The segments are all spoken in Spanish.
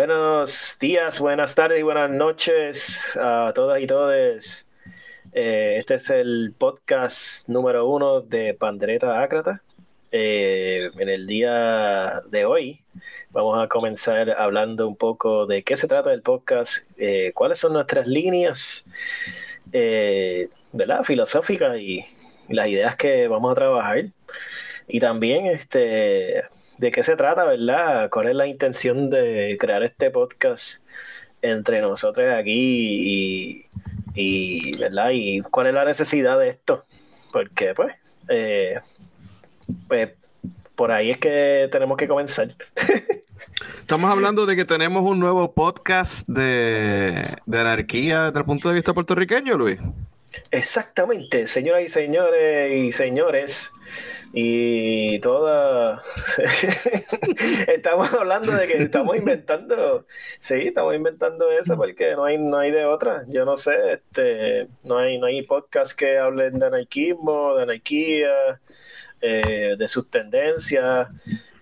Buenos días, buenas tardes y buenas noches a todas y todos. Eh, este es el podcast número uno de Pandereta Ácrata. Eh, en el día de hoy vamos a comenzar hablando un poco de qué se trata del podcast, eh, cuáles son nuestras líneas ¿verdad? filosóficas y, y las ideas que vamos a trabajar. Y también este de qué se trata, ¿verdad? ¿Cuál es la intención de crear este podcast entre nosotros aquí y, ¿verdad? Y cuál es la necesidad de esto? Porque, pues, eh, pues, por ahí es que tenemos que comenzar. Estamos hablando de que tenemos un nuevo podcast de, de anarquía desde el punto de vista puertorriqueño, Luis. Exactamente, señoras y señores y señores y toda estamos hablando de que estamos inventando sí estamos inventando eso porque no hay no hay de otra. Yo no sé este no hay no hay podcast que hablen de anarquismo de anarquía eh, de sus tendencias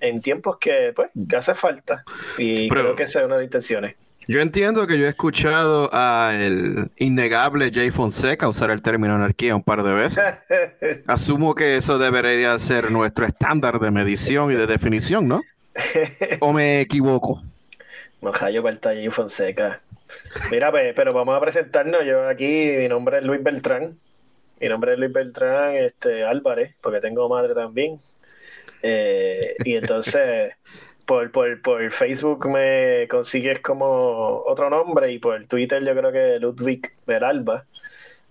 en tiempos que pues que hace falta y creo que esa es una de las intenciones yo entiendo que yo he escuchado al innegable Jay Fonseca usar el término anarquía un par de veces. Asumo que eso debería ser nuestro estándar de medición y de definición, ¿no? ¿O me equivoco? Mojayo para Jay Fonseca. Mira, pues, pero vamos a presentarnos. Yo aquí, mi nombre es Luis Beltrán. Mi nombre es Luis Beltrán este, Álvarez, porque tengo madre también. Eh, y entonces por, por, por, Facebook me consigues como otro nombre y por Twitter yo creo que Ludwig Veralba.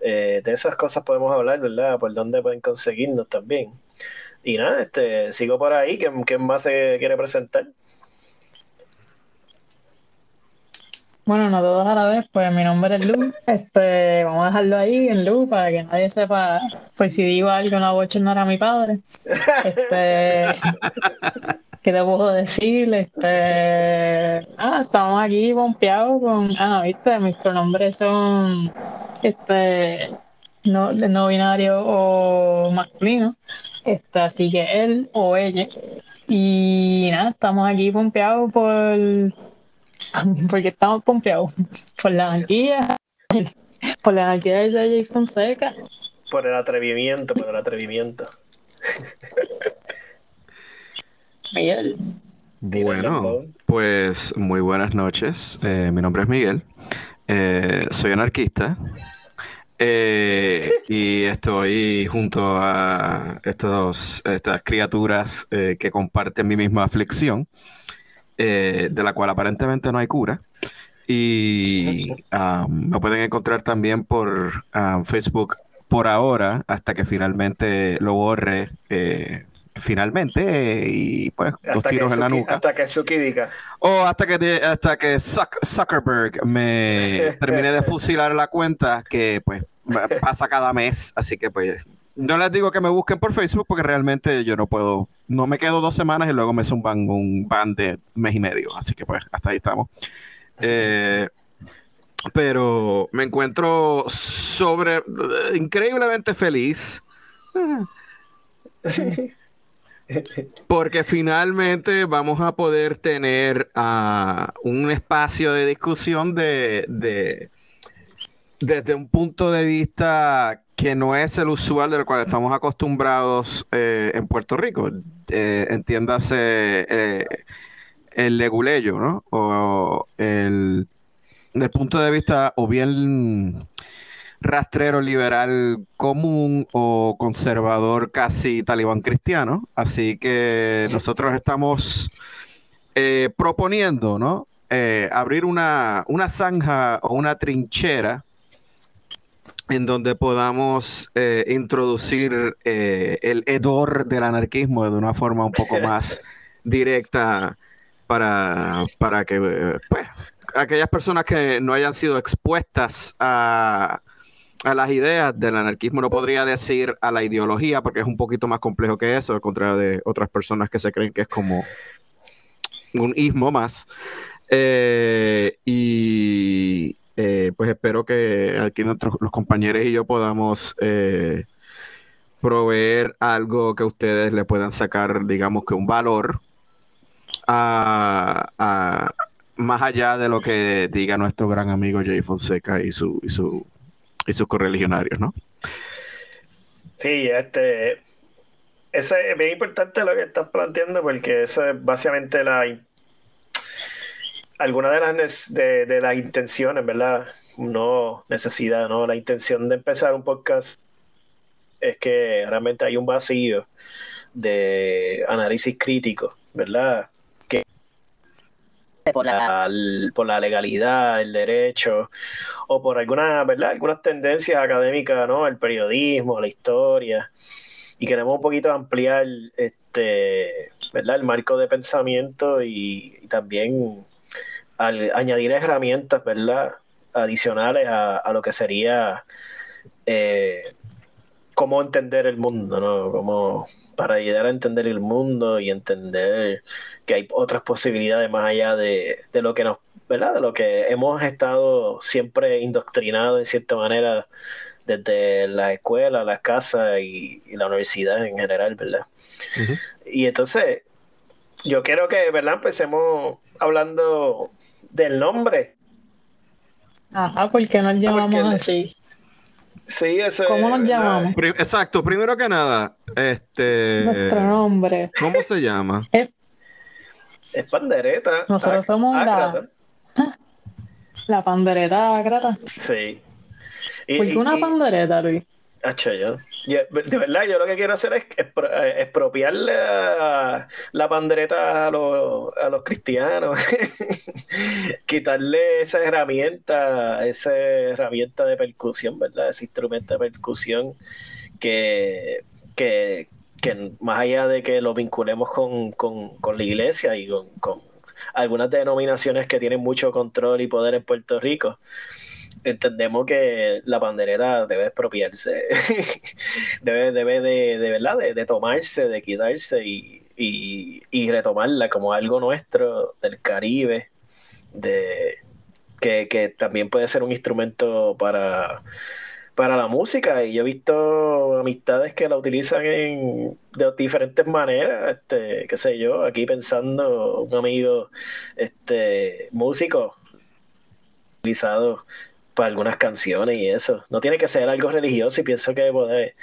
Eh, de esas cosas podemos hablar, ¿verdad? Por dónde pueden conseguirnos también. Y nada, este, sigo por ahí. ¿Quién, más se quiere presentar? Bueno, no todos a la vez, pues mi nombre es Lu. Este, vamos a dejarlo ahí en Lu para que nadie sepa, pues si digo algo no voy a mi padre. Este, ¿Qué te puedo decir? Este, ah, estamos aquí pompeados con, ah, viste, mis pronombres son, este, no, no binario o masculino, este, así que él o ella. Y nada, estamos aquí pompeados por, porque estamos pompeados por la anarquía, por la anarquía de Jay Fonseca. Por el atrevimiento, por el atrevimiento. Miguel. Bueno, pues muy buenas noches. Eh, mi nombre es Miguel. Eh, soy anarquista. Eh, y estoy junto a estos, estas criaturas que comparten mi misma aflicción, de la cual aparentemente no hay cura. Y um, me pueden encontrar también por um, Facebook por ahora, hasta que finalmente lo borre finalmente y pues dos tiros en la nuca. Hasta que diga. O hasta que, hasta que Zuckerberg me termine de fusilar la cuenta que pues pasa cada mes. Así que pues no les digo que me busquen por Facebook porque realmente yo no puedo, no me quedo dos semanas y luego me zumban un ban de mes y medio. Así que pues hasta ahí estamos. Eh, pero me encuentro sobre increíblemente feliz. Porque finalmente vamos a poder tener ah, un espacio de discusión de, desde un punto de vista que no es el usual del cual estamos acostumbrados eh, en Puerto Rico. Eh, entiéndase eh, el leguleyo, ¿no? O el, del punto de vista o bien rastrero liberal común o conservador casi talibán cristiano. Así que nosotros estamos eh, proponiendo, ¿no? Eh, abrir una, una zanja o una trinchera en donde podamos eh, introducir el hedor del anarquismo de una forma un poco más directa para, para que pues, aquellas personas que no hayan sido expuestas a, a las ideas del anarquismo, no podría decir a la ideología, porque es un poquito más complejo que eso, al contrario de otras personas que se creen que es como un ismo más. Eh, y eh, pues espero que aquí nuestros, los compañeros y yo podamos eh, proveer algo que ustedes le puedan sacar, digamos que un valor a, más allá de lo que diga nuestro gran amigo Jay Fonseca y su y su y sus correligionarios, ¿no? Sí, este es bien importante lo que estás planteando porque eso es básicamente la alguna de las de, de las intenciones, ¿verdad? No necesidad, ¿no? La intención de empezar un podcast es que realmente hay un vacío de análisis crítico, ¿verdad? Por la, por la legalidad, el derecho, o por alguna, ¿verdad? algunas tendencias académicas, ¿no? El periodismo, la historia. Y queremos un poquito ampliar este, ¿verdad? el marco de pensamiento y, también añadir herramientas, ¿verdad? adicionales a, a lo que sería eh, cómo entender el mundo, ¿no? Como para ayudar a entender el mundo y entender que hay otras posibilidades más allá de, lo que nos, ¿verdad? De lo que hemos estado siempre indoctrinados en cierta manera desde la escuela, la casa y, la universidad en general, ¿verdad? Y entonces, yo quiero que, ¿verdad? Empecemos hablando del nombre. Ajá, ¿por qué nos llamamos así? Sí, ese ¿Cómo nos llamamos? exacto, primero que nada, este. Nuestro nombre. ¿Cómo se llama? Es, pandereta. Nosotros somos la. La pandereta ágrata. Sí. ¿Por qué una pandereta, Luis? De verdad, yo lo que quiero hacer es eh, expropiarle la pandereta a los, a los cristianos, quitarle esa herramienta, esa herramienta de percusión, ¿verdad? Ese instrumento de percusión que, que, más allá de que lo vinculemos con, la iglesia y con, con algunas denominaciones que tienen mucho control y poder en Puerto Rico, entendemos que la pandereta debe expropiarse, debe, debe de, de verdad, de, tomarse, de quitarse y, y, retomarla como algo nuestro del Caribe, de que, también puede ser un instrumento para, para la música. Y yo he visto amistades que la utilizan en, de diferentes maneras, este, qué sé yo, aquí pensando un amigo este músico utilizado para algunas canciones y eso. No tiene que ser algo religioso y pienso que puede,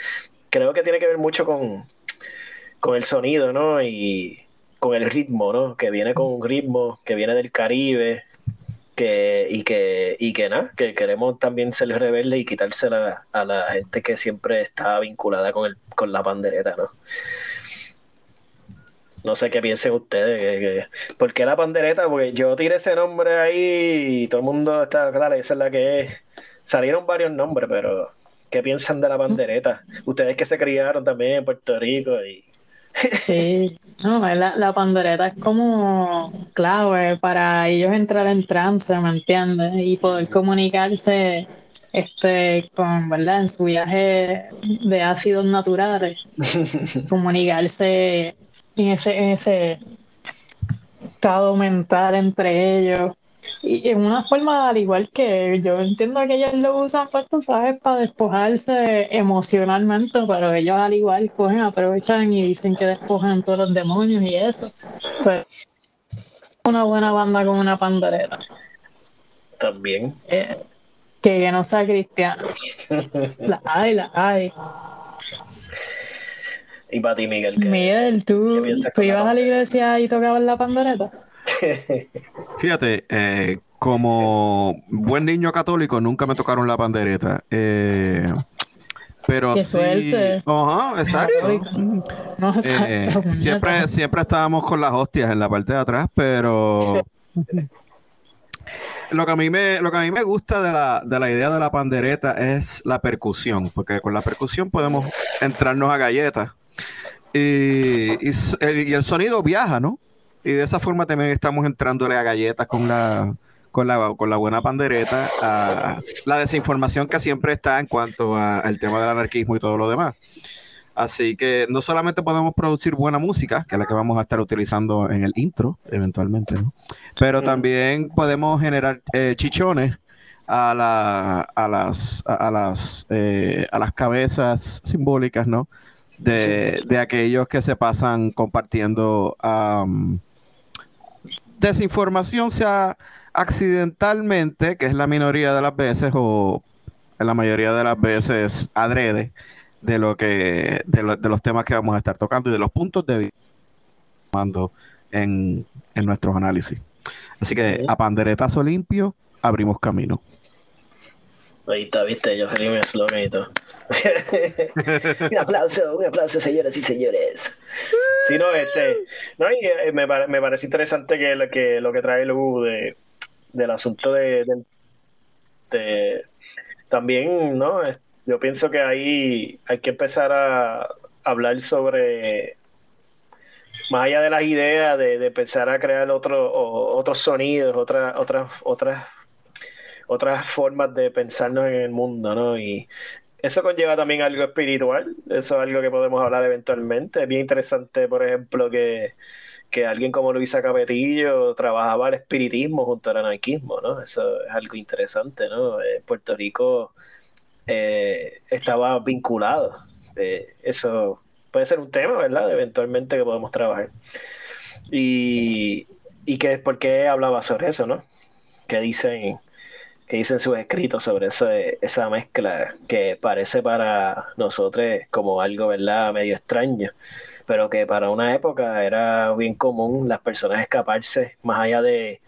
creo que tiene que ver mucho con, con el sonido, ¿no? Y con el ritmo, ¿no? Que viene con un ritmo que viene del Caribe, que, y que, y que nada, que queremos también ser rebeldes y quitársela a la gente que siempre está vinculada con, el, con la pandereta, ¿no? No sé qué piensen ustedes. ¿Por qué la pandereta? Porque yo tiré ese nombre ahí y todo el mundo está, claro, esa es la que es. Salieron varios nombres, pero ¿qué piensan de la pandereta? Ustedes que se criaron también en Puerto Rico y... Sí, no, la, la pandereta es como clave para ellos entrar en trance, ¿me entiendes? Y poder comunicarse este con, ¿verdad? En su viaje de ácidos naturales, comunicarse en ese, en ese estado mental entre ellos. Y en una forma, al igual que yo entiendo que ellos lo usan, pues tú sabes, para despojarse emocionalmente, pero ellos al igual cogen, aprovechan y dicen que despojan todos los demonios y eso. Pues una buena banda con una pandereta. También. Eh, que no sea cristiano. la hay, la hay. Y para ti, Miguel. Miguel, ¿tú, ¿tú ibas a la iglesia y tocabas la pandoreta? Fíjate, eh, como buen niño católico, nunca me tocaron la pandereta. Eh, pero sí. Ajá, exacto. Eh, siempre, siempre estábamos con las hostias en la parte de atrás, pero. Lo que, a mí me, lo que a mí me gusta de la, de la idea de la pandereta es la percusión, porque con la percusión podemos entrarnos a galletas y, el, sonido viaja, ¿no? Y de esa forma también estamos entrándole a galletas con la, con la, con la buena pandereta, a la desinformación que siempre está en cuanto al tema del anarquismo y todo lo demás. Así que no solamente podemos producir buena música, que es la que vamos a estar utilizando en el intro, eventualmente, ¿no? Pero también podemos generar eh, chichones a, la, a las, a, las, eh, a las cabezas simbólicas, ¿no? De, aquellos que se pasan compartiendo desinformación sea accidentalmente, que es la minoría de las veces, o en la mayoría de las veces adrede, de lo que, de, los temas que vamos a estar tocando y de los puntos de vista en, en nuestros análisis. Así que a panderetazo limpio, abrimos camino. Ahí está, viste, yo salí mi eslogan y todo. un aplauso, un aplauso, señoras y señores. Sí, no, este, no, y, eh, me, me, parece interesante que lo que, lo que trae Lu de, del asunto de, de, también, ¿no? Yo pienso que ahí hay que empezar a hablar sobre más allá de las ideas de, de empezar a crear otro, otros sonidos, otras, otras, otras otras formas de pensarnos en el mundo, ¿no? Y eso conlleva también algo espiritual, eso es algo que podemos hablar eventualmente. Es bien interesante, por ejemplo, que, alguien como Luisa Capetillo trabajaba el espiritismo junto al anarquismo, ¿no? Eso es algo interesante, ¿no? Puerto Rico eh, estaba vinculado. Eh, eso puede ser un tema, ¿verdad? Eventualmente que podemos trabajar. Y, y que, ¿por qué hablaba sobre eso, no? Que dicen que dicen sus escritos sobre eso, esa mezcla que parece para nosotros como algo, ¿verdad?, medio extraño, pero que para una época era bien común las personas escaparse más allá de,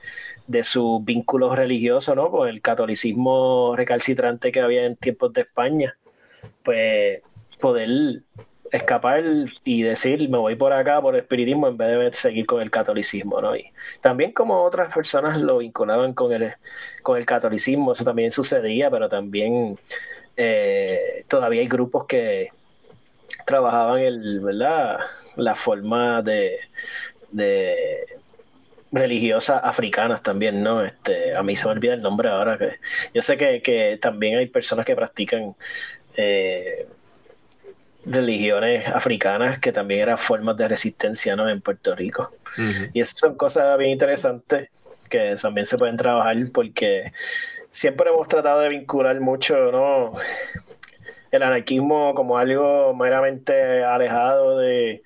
de sus vínculos religiosos, ¿no? Con el catolicismo recalcitrante que había en tiempos de España, pues poder escapar y decir me voy por acá por el espiritismo en vez de seguir con el catolicismo, ¿no? Y también como otras personas lo vinculaban con el, con el catolicismo, eso también sucedía, pero también eh, todavía hay grupos que trabajaban el, ¿verdad? la forma de, de religiosas africanas también, ¿no? Este, a mí se me olvida el nombre ahora que yo sé que, que también hay personas que practican eh, religiones africanas que también eran formas de resistencia ¿no? en Puerto Rico. Y esas son cosas bien interesantes que también se pueden trabajar porque siempre hemos tratado de vincular mucho ¿no? el anarquismo como algo meramente alejado de,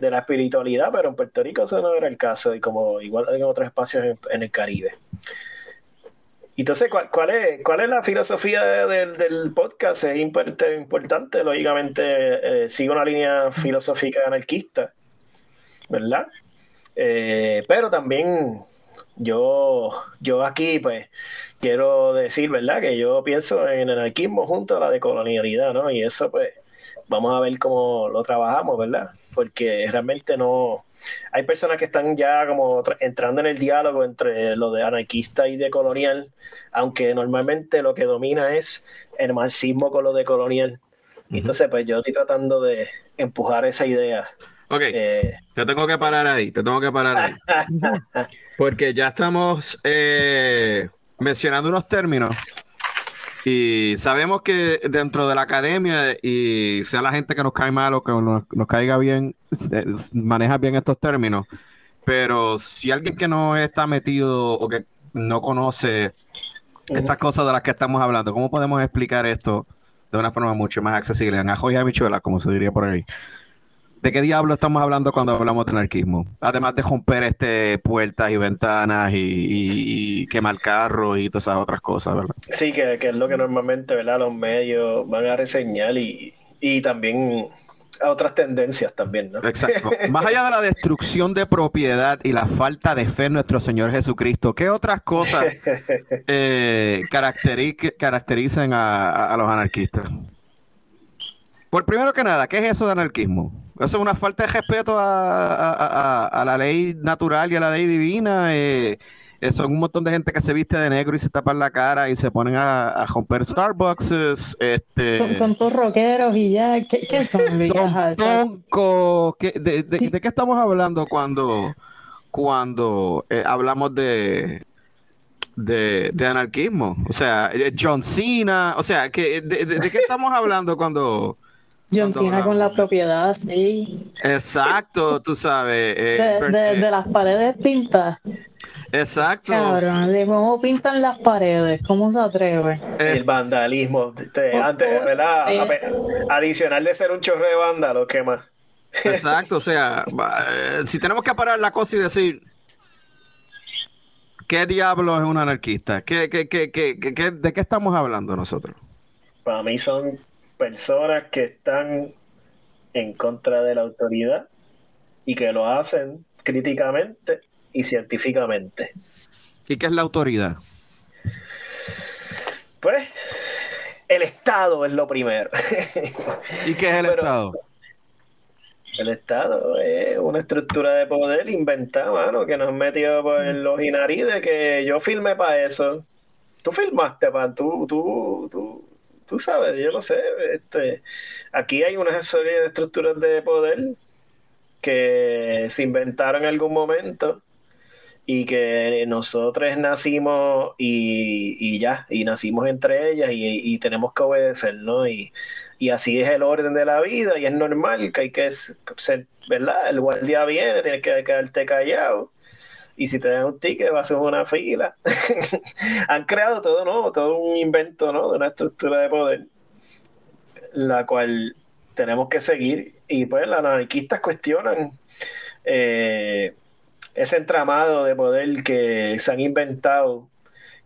de la espiritualidad, pero en Puerto Rico eso no era el caso y como igual en otros espacios en el Caribe. Entonces, ¿cuál, cuál, es, ¿cuál es la filosofía del podcast? Es importante, lógicamente, eh, sigue una línea filosófica anarquista, ¿verdad? Eh, pero también yo, yo aquí, pues, quiero decir, ¿verdad? Que yo pienso en el anarquismo junto a la decolonialidad, ¿no? Y eso, pues, vamos a ver cómo lo trabajamos, ¿verdad? Porque realmente no, hay personas que están ya como entrando en el diálogo entre lo de anarquista y de colonial, aunque normalmente lo que domina es el marxismo con lo de colonial. Entonces, pues yo estoy tratando de empujar esa idea. Ok, eh, te tengo que parar ahí, te tengo que parar ahí. Porque ya estamos eh, mencionando unos términos y sabemos que dentro de la academia, y sea la gente que nos cae mal o que nos, caiga bien, maneja bien estos términos. Pero si alguien que no está metido o que no conoce estas cosas de las que estamos hablando, ¿cómo podemos explicar esto de una forma mucho más accesible? En ajo y habichuela, como se diría por ahí. ¿De qué diablo estamos hablando cuando hablamos de anarquismo? Además de romper este, puertas y ventanas y, quemar carros y todas esas otras cosas, ¿verdad? Sí, que, es lo que normalmente ¿verdad? los medios van a reseñar y, también a otras tendencias también, ¿no? Exacto. Más allá de la destrucción de propiedad y la falta de fe en nuestro Señor Jesucristo, ¿qué otras cosas eh, caracterizan a los anarquistas? Por primero que nada, ¿qué es eso de anarquismo? Eso es una falta de respeto a, la ley natural y a la ley divina. Eh, es un montón de gente que se viste de negro y se tapan la cara y se ponen a, romper Starbucks. Este... Son, todos rockeros y ya. ¿Qué, son? son de, qué estamos hablando cuando, cuando eh, hablamos de, de, anarquismo? O sea, eh, John Cena. O sea, que, de qué estamos hablando cuando John Cena con la propiedad, sí. Exacto, tú sabes. Eh, de, las paredes pintas. Exacto. Cabrón, de cómo pintan las paredes, ¿cómo se atreve? El vandalismo. Antes, ¿verdad? Adicional de ser un chorre de vándalo, ¿qué más? Exacto, o sea, eh, si tenemos que parar la cosa y decir, ¿Qué diablo es un anarquista? ¿Qué, qué, qué, qué, de qué estamos hablando nosotros? Para mí son personas que están en contra de la autoridad y que lo hacen críticamente y científicamente. ¿Y qué es la autoridad? Pues el Estado es lo primero. ¿Y qué es el Estado? El Estado es una estructura de poder inventada, mano, que nos metió por los de que yo filmé para eso. Tú filmaste, para tú, tú, tú, tú sabes, yo no sé. Este, aquí hay una serie de estructuras de poder que se inventaron en algún momento y que nosotros nacimos y, ya, y nacimos entre ellas y, tenemos que obedecer, ¿no? Y, así es el orden de la vida y es normal que hay que ser, ¿verdad? El guardia viene, tienes que quedarte callado y si te dan un ticket vas a hacer una fila. Han creado todo, ¿no? Todo un invento, ¿no? De una estructura de poder, la cual tenemos que seguir y pues los anarquistas cuestionan. Eh, ese entramado de poder que se han inventado,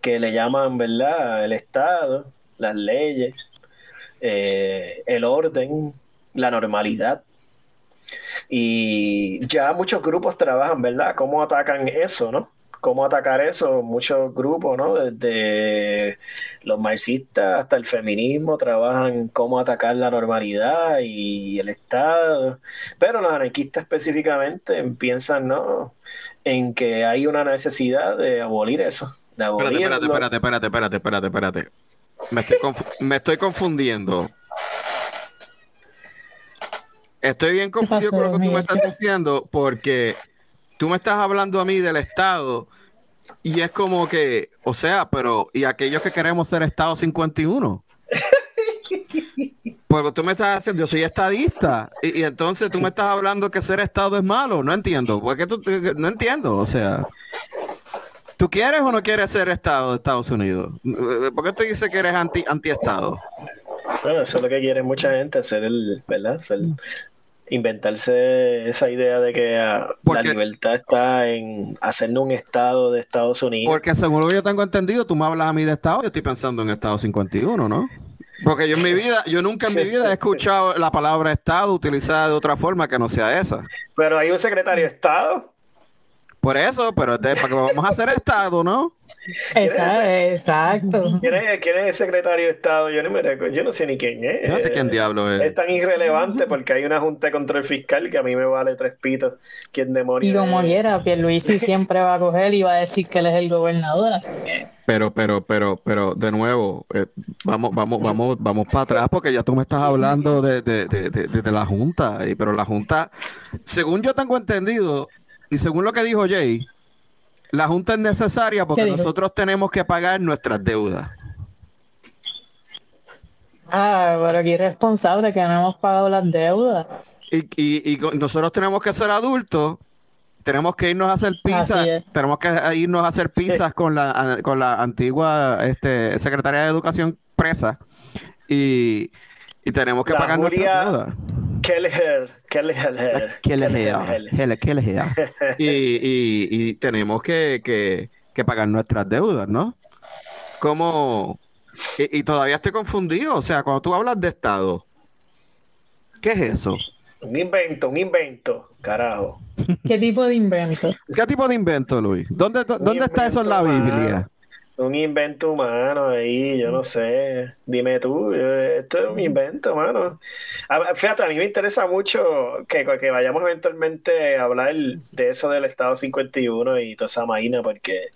que le llaman, ¿verdad?, el Estado, las leyes, eh, el orden, la normalidad. Y ya muchos grupos trabajan, ¿verdad? ¿Cómo atacan eso, no? cómo atacar eso. Muchos grupos, ¿no? Desde los marxistas hasta el feminismo trabajan cómo atacar la normalidad y el Estado. Pero los anarquistas específicamente piensan, ¿no? En que hay una necesidad de abolir eso. De espérate, espérate, espérate, espérate, espérate, espérate, Me estoy, me estoy confundiendo. Estoy bien confundido con lo que tú me estás diciendo porque tú me estás hablando a mí del Estado y es como que, o sea, pero ¿y aquellos que queremos ser Estado 51? Porque tú me estás haciendo, yo soy estadista, y, entonces tú me estás hablando que ser Estado es malo, no entiendo, porque tú, no entiendo, o sea, ¿tú quieres o no quieres ser Estado de Estados Unidos? ¿Por qué tú dices que eres anti, anti-Estado? Bueno, eso es lo que quiere mucha gente, ser el, ¿verdad? Ser inventarse esa idea de que ah, la libertad está en hacernos un estado de Estados Unidos. Porque según lo que yo tengo entendido, tú me hablas a mí de estado, yo estoy pensando en Estado 51, ¿no? Porque yo en mi vida, yo nunca en mi vida he escuchado la palabra Estado utilizada de otra forma que no sea esa. Pero hay un secretario de Estado. Por eso, pero para que vamos a hacer Estado, ¿no? Exacto. ¿Quién es, el secretario de Estado? Yo no, me yo no sé ni quién es. no sé quién diablo es. Es tan irrelevante porque hay una junta de control fiscal que a mí me vale tres pitos. ¿Quién demonios? Y como quiera, Pierluisi siempre va a coger y va a decir que él es el gobernador. Pero, pero, pero, pero, de nuevo, eh, vamos, vamos, vamos, vamos para atrás porque ya tú me estás hablando de, de, de, de la Junta. Pero la Junta, según yo tengo entendido, y según lo que dijo Jay, la Junta es necesaria porque nosotros tenemos que pagar nuestras deudas. Ah, pero aquí responsable que no hemos pagado las deudas. Y, y, nosotros tenemos que ser adultos, tenemos que irnos a hacer pizzas, tenemos que irnos a hacer pizzas con la con la antigua este, secretaria de Educación presa y, y tenemos que pagar nuestras deudas. Kelleher, Kelleher, Kelleher, y, y, y tenemos que, que, que, pagar nuestras deudas, ¿no? Como, y, y, todavía estoy confundido, o sea, cuando tú hablas de Estado, ¿qué es eso? Un invento, un invento, carajo. ¿Qué tipo de invento? ¿Qué tipo de invento, Luis? ¿Dónde, dónde está eso en la Biblia? Un invento humano ahí, yo no sé. Dime tú, esto es un invento, mano. fíjate, a mí me interesa mucho que, que vayamos eventualmente a hablar de eso del Estado 51 y toda esa máquina, porque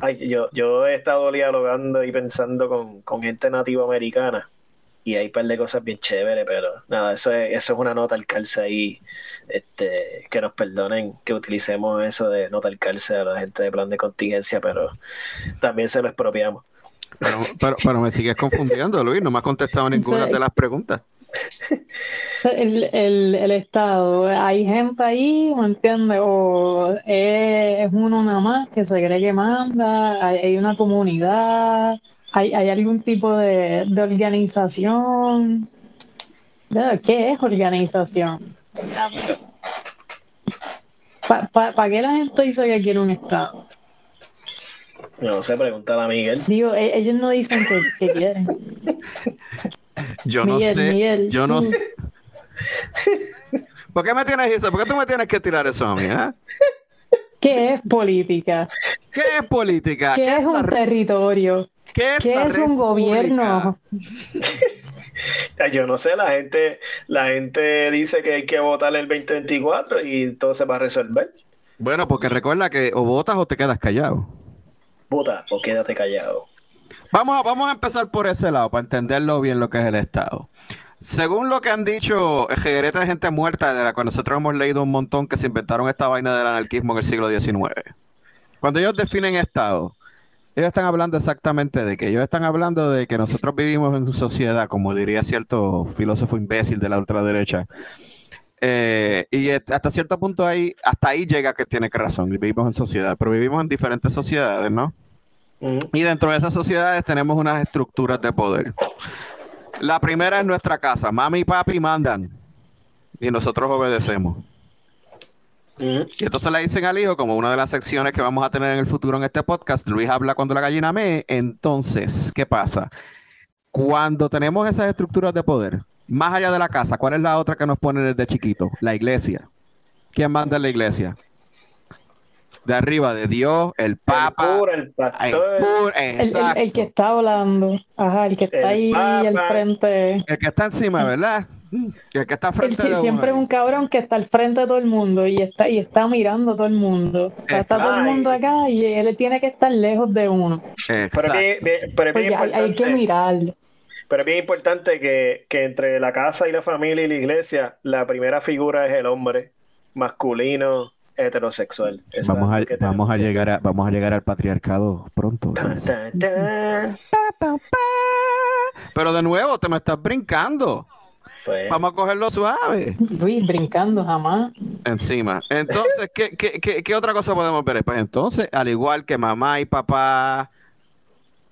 ay, yo, yo he estado dialogando y pensando con, con gente nativa americana y hay un par de cosas bien chéveres, pero nada, eso es, eso es una nota al calce ahí, este, que nos perdonen que utilicemos eso de nota al calce a la gente de plan de contingencia, pero también se lo expropiamos. Pero, pero, me sigues confundiendo, Luis, no me has contestado ninguna de las preguntas. El, el, el, Estado, hay gente ahí, ¿me entiendes? O es, uno nada más que se cree que manda, hay una comunidad, ¿Hay, ¿Hay algún tipo de, de organización? ¿Qué es organización? ¿Para pa, qué la gente dice que quiere un Estado? No sé, preguntar a Miguel. Digo, e- ellos no dicen que, que quieren. Yo no sé. Miguel, yo no sé. ¿Por qué me tienes eso? ¿Por qué tú me tienes que tirar eso a mí? ah? ¿Qué es política? ¿Qué es política? ¿Qué es un territorio? ¿Qué es, ¿Qué la es un gobierno? Yo no sé, la gente, la gente dice que hay que votar el 2024 y todo se va a resolver. Bueno, porque recuerda que o votas o te quedas callado. Vota o quédate callado. Vamos a, vamos a empezar por ese lado para entenderlo bien lo que es el Estado. Según lo que han dicho jeguereta de gente muerta, de la cual nosotros hemos leído un montón que se inventaron esta vaina del anarquismo en el siglo XIX. Cuando ellos definen Estado, ellos están hablando exactamente de que ellos están hablando de que nosotros vivimos en sociedad, como diría cierto filósofo imbécil de la ultraderecha. Eh, y hasta cierto punto ahí, hasta ahí llega que tiene que razón. Vivimos en sociedad, pero vivimos en diferentes sociedades, ¿no? Y dentro de esas sociedades tenemos unas estructuras de poder. La primera es nuestra casa. Mami y papi mandan. Y nosotros obedecemos. Y entonces le dicen al hijo, como una de las secciones que vamos a tener en el futuro en este podcast, Luis habla cuando la gallina mee. Entonces, ¿qué pasa? Cuando tenemos esas estructuras de poder, más allá de la casa, ¿cuál es la otra que nos ponen desde chiquito? La iglesia. ¿Quién manda en la iglesia? De arriba, de Dios, el Papa. el cura, el el pastor, El, el- exacto. el que está hablando. Ajá, el que está El ahí al frente. El que está encima, ¿verdad? El que está El frente que de siempre es uno. un cabrón que está al frente de todo el mundo y está y está mirando a todo el mundo. O sea, está todo el mundo acá y él tiene que estar lejos de uno. pero, Exacto. es bien, bien- pero es bien Porque hay, hay que importante, mirarlo. pero es bien importante que, que entre la casa y la familia y la iglesia, la primera figura es el hombre masculino heterosexual. Eso Vamos a, vamos a llegar a, vamos a llegar al patriarcado pronto. Pero de nuevo, te me estás brincando. Pues, Vamos a cogerlo suave. Luis, brincando jamás. Encima. Entonces, ¿qué, qué, qué, qué otra cosa podemos ver? Pues entonces, al igual que mamá y papá,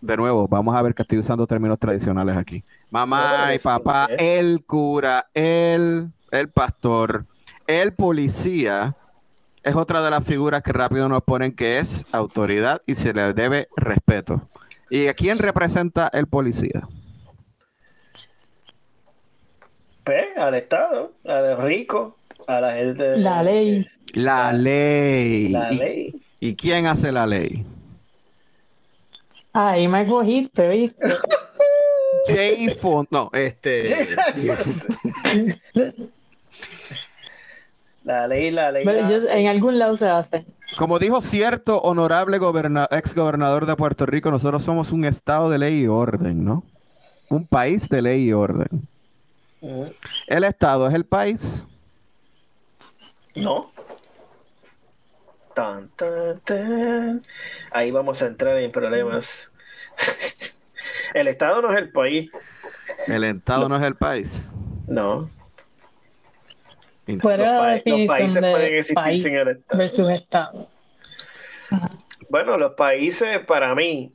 de nuevo, vamos a ver que estoy usando términos tradicionales aquí. Mamá y papá, el cura, el, el pastor, el policía, es otra de las figuras que rápido nos ponen que es autoridad y se le debe respeto. ¿Y a quién representa el policía? Pues, al Estado, a los ricos, a la gente. La ley. La ley. La ¿Y- ley. ¿Y quién hace la ley? Ahí me cogiste, ¿viste? Jay Font, no, este. La ley, la ley. Pero la yo- hace. en algún lado se hace. Como dijo cierto honorable goberna- ex gobernador de Puerto Rico, nosotros somos un estado de ley y orden, ¿no? Un país de ley y orden. Ujú. El estado es el país. No. Tan, tan, tan. Ahí vamos a entrar en problemas. el Estado no es el país. El estado no es el país. No. Los, pa- los países pueden de existir país sin el Estado. versus Estado. Bueno, los países para mí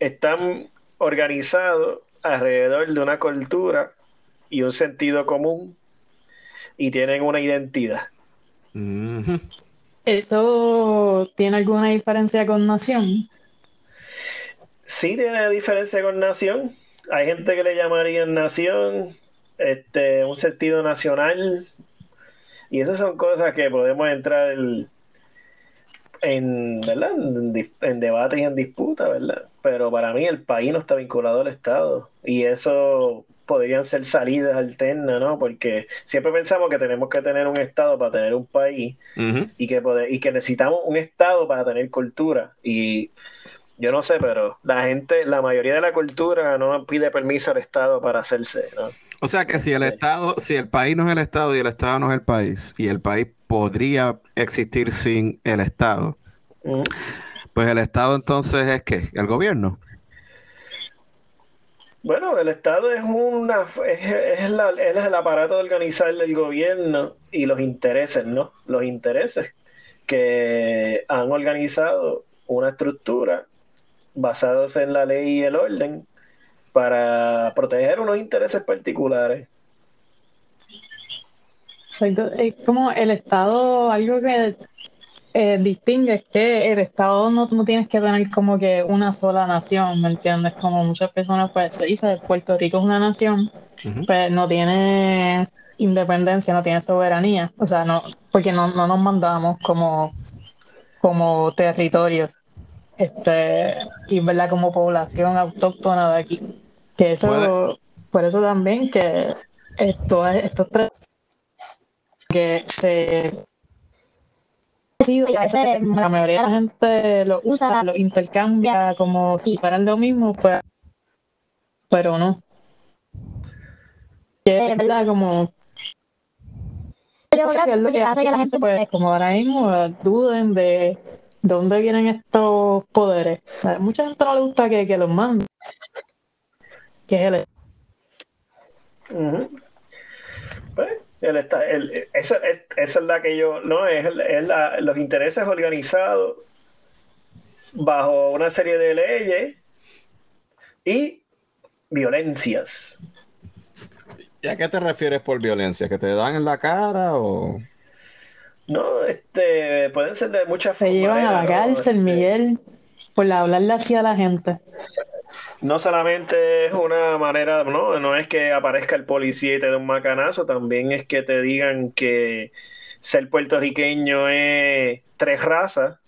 están organizados alrededor de una cultura y un sentido común y tienen una identidad. ¿Eso tiene alguna diferencia con nación? Sí tiene diferencia con nación. Hay gente que le llamaría nación, este, un sentido nacional. Y esas son cosas que podemos entrar el- en, ¿verdad? En, en debate y en disputa, ¿verdad? Pero para mí el país no está vinculado al Estado. Y eso podrían ser salidas alternas, ¿no? Porque siempre pensamos que tenemos que tener un Estado para tener un país y que, pode- y que necesitamos un Estado para tener cultura. Y yo no sé, pero la gente, la mayoría de la cultura no pide permiso al Estado para hacerse, ¿no? O sea que si el estado, si el país no es el estado y el estado no es el país, y el país podría existir sin el estado, Ujú. pues el estado entonces es que el gobierno. Bueno, el Estado es una es, es la- es el aparato de organizar el gobierno y los intereses, ¿no? Los intereses que han organizado una estructura basados en la ley y el orden para proteger unos intereses particulares. Exacto. Es como el Estado, algo que eh, distingue es que el Estado no, no tienes que tener como que una sola nación, ¿me entiendes? Como muchas personas pues se dice, Puerto Rico es una nación, pues no tiene independencia, no tiene soberanía, o sea, no, porque no, no nos mandamos como, como territorios, este, y verdad como población autóctona de aquí. Que eso, por eso también que esto, estos tres que se la mayoría de la gente lo usa, lo intercambia como si fueran lo mismo, pues, pero no. es verdad, como que es lo que hace que la gente, pues, como ahora mismo, duden de dónde vienen estos poderes. A mucha gente no le gusta que, que los manden, que es el... Pues, el, el, esa, es, esa, es, la que yo, no, es, es la, los intereses organizados bajo una serie de leyes y violencias. ¿Y a qué te refieres por violencia? ¿Que te dan en la cara o...? No, este, pueden ser de muchas formas. Se llevan a la cárcel, este, Miguel, por hablarle así a la gente no solamente es una manera, no, no es que aparezca el policía y te dé un macanazo, también es que te digan que ser puertorriqueño es tres razas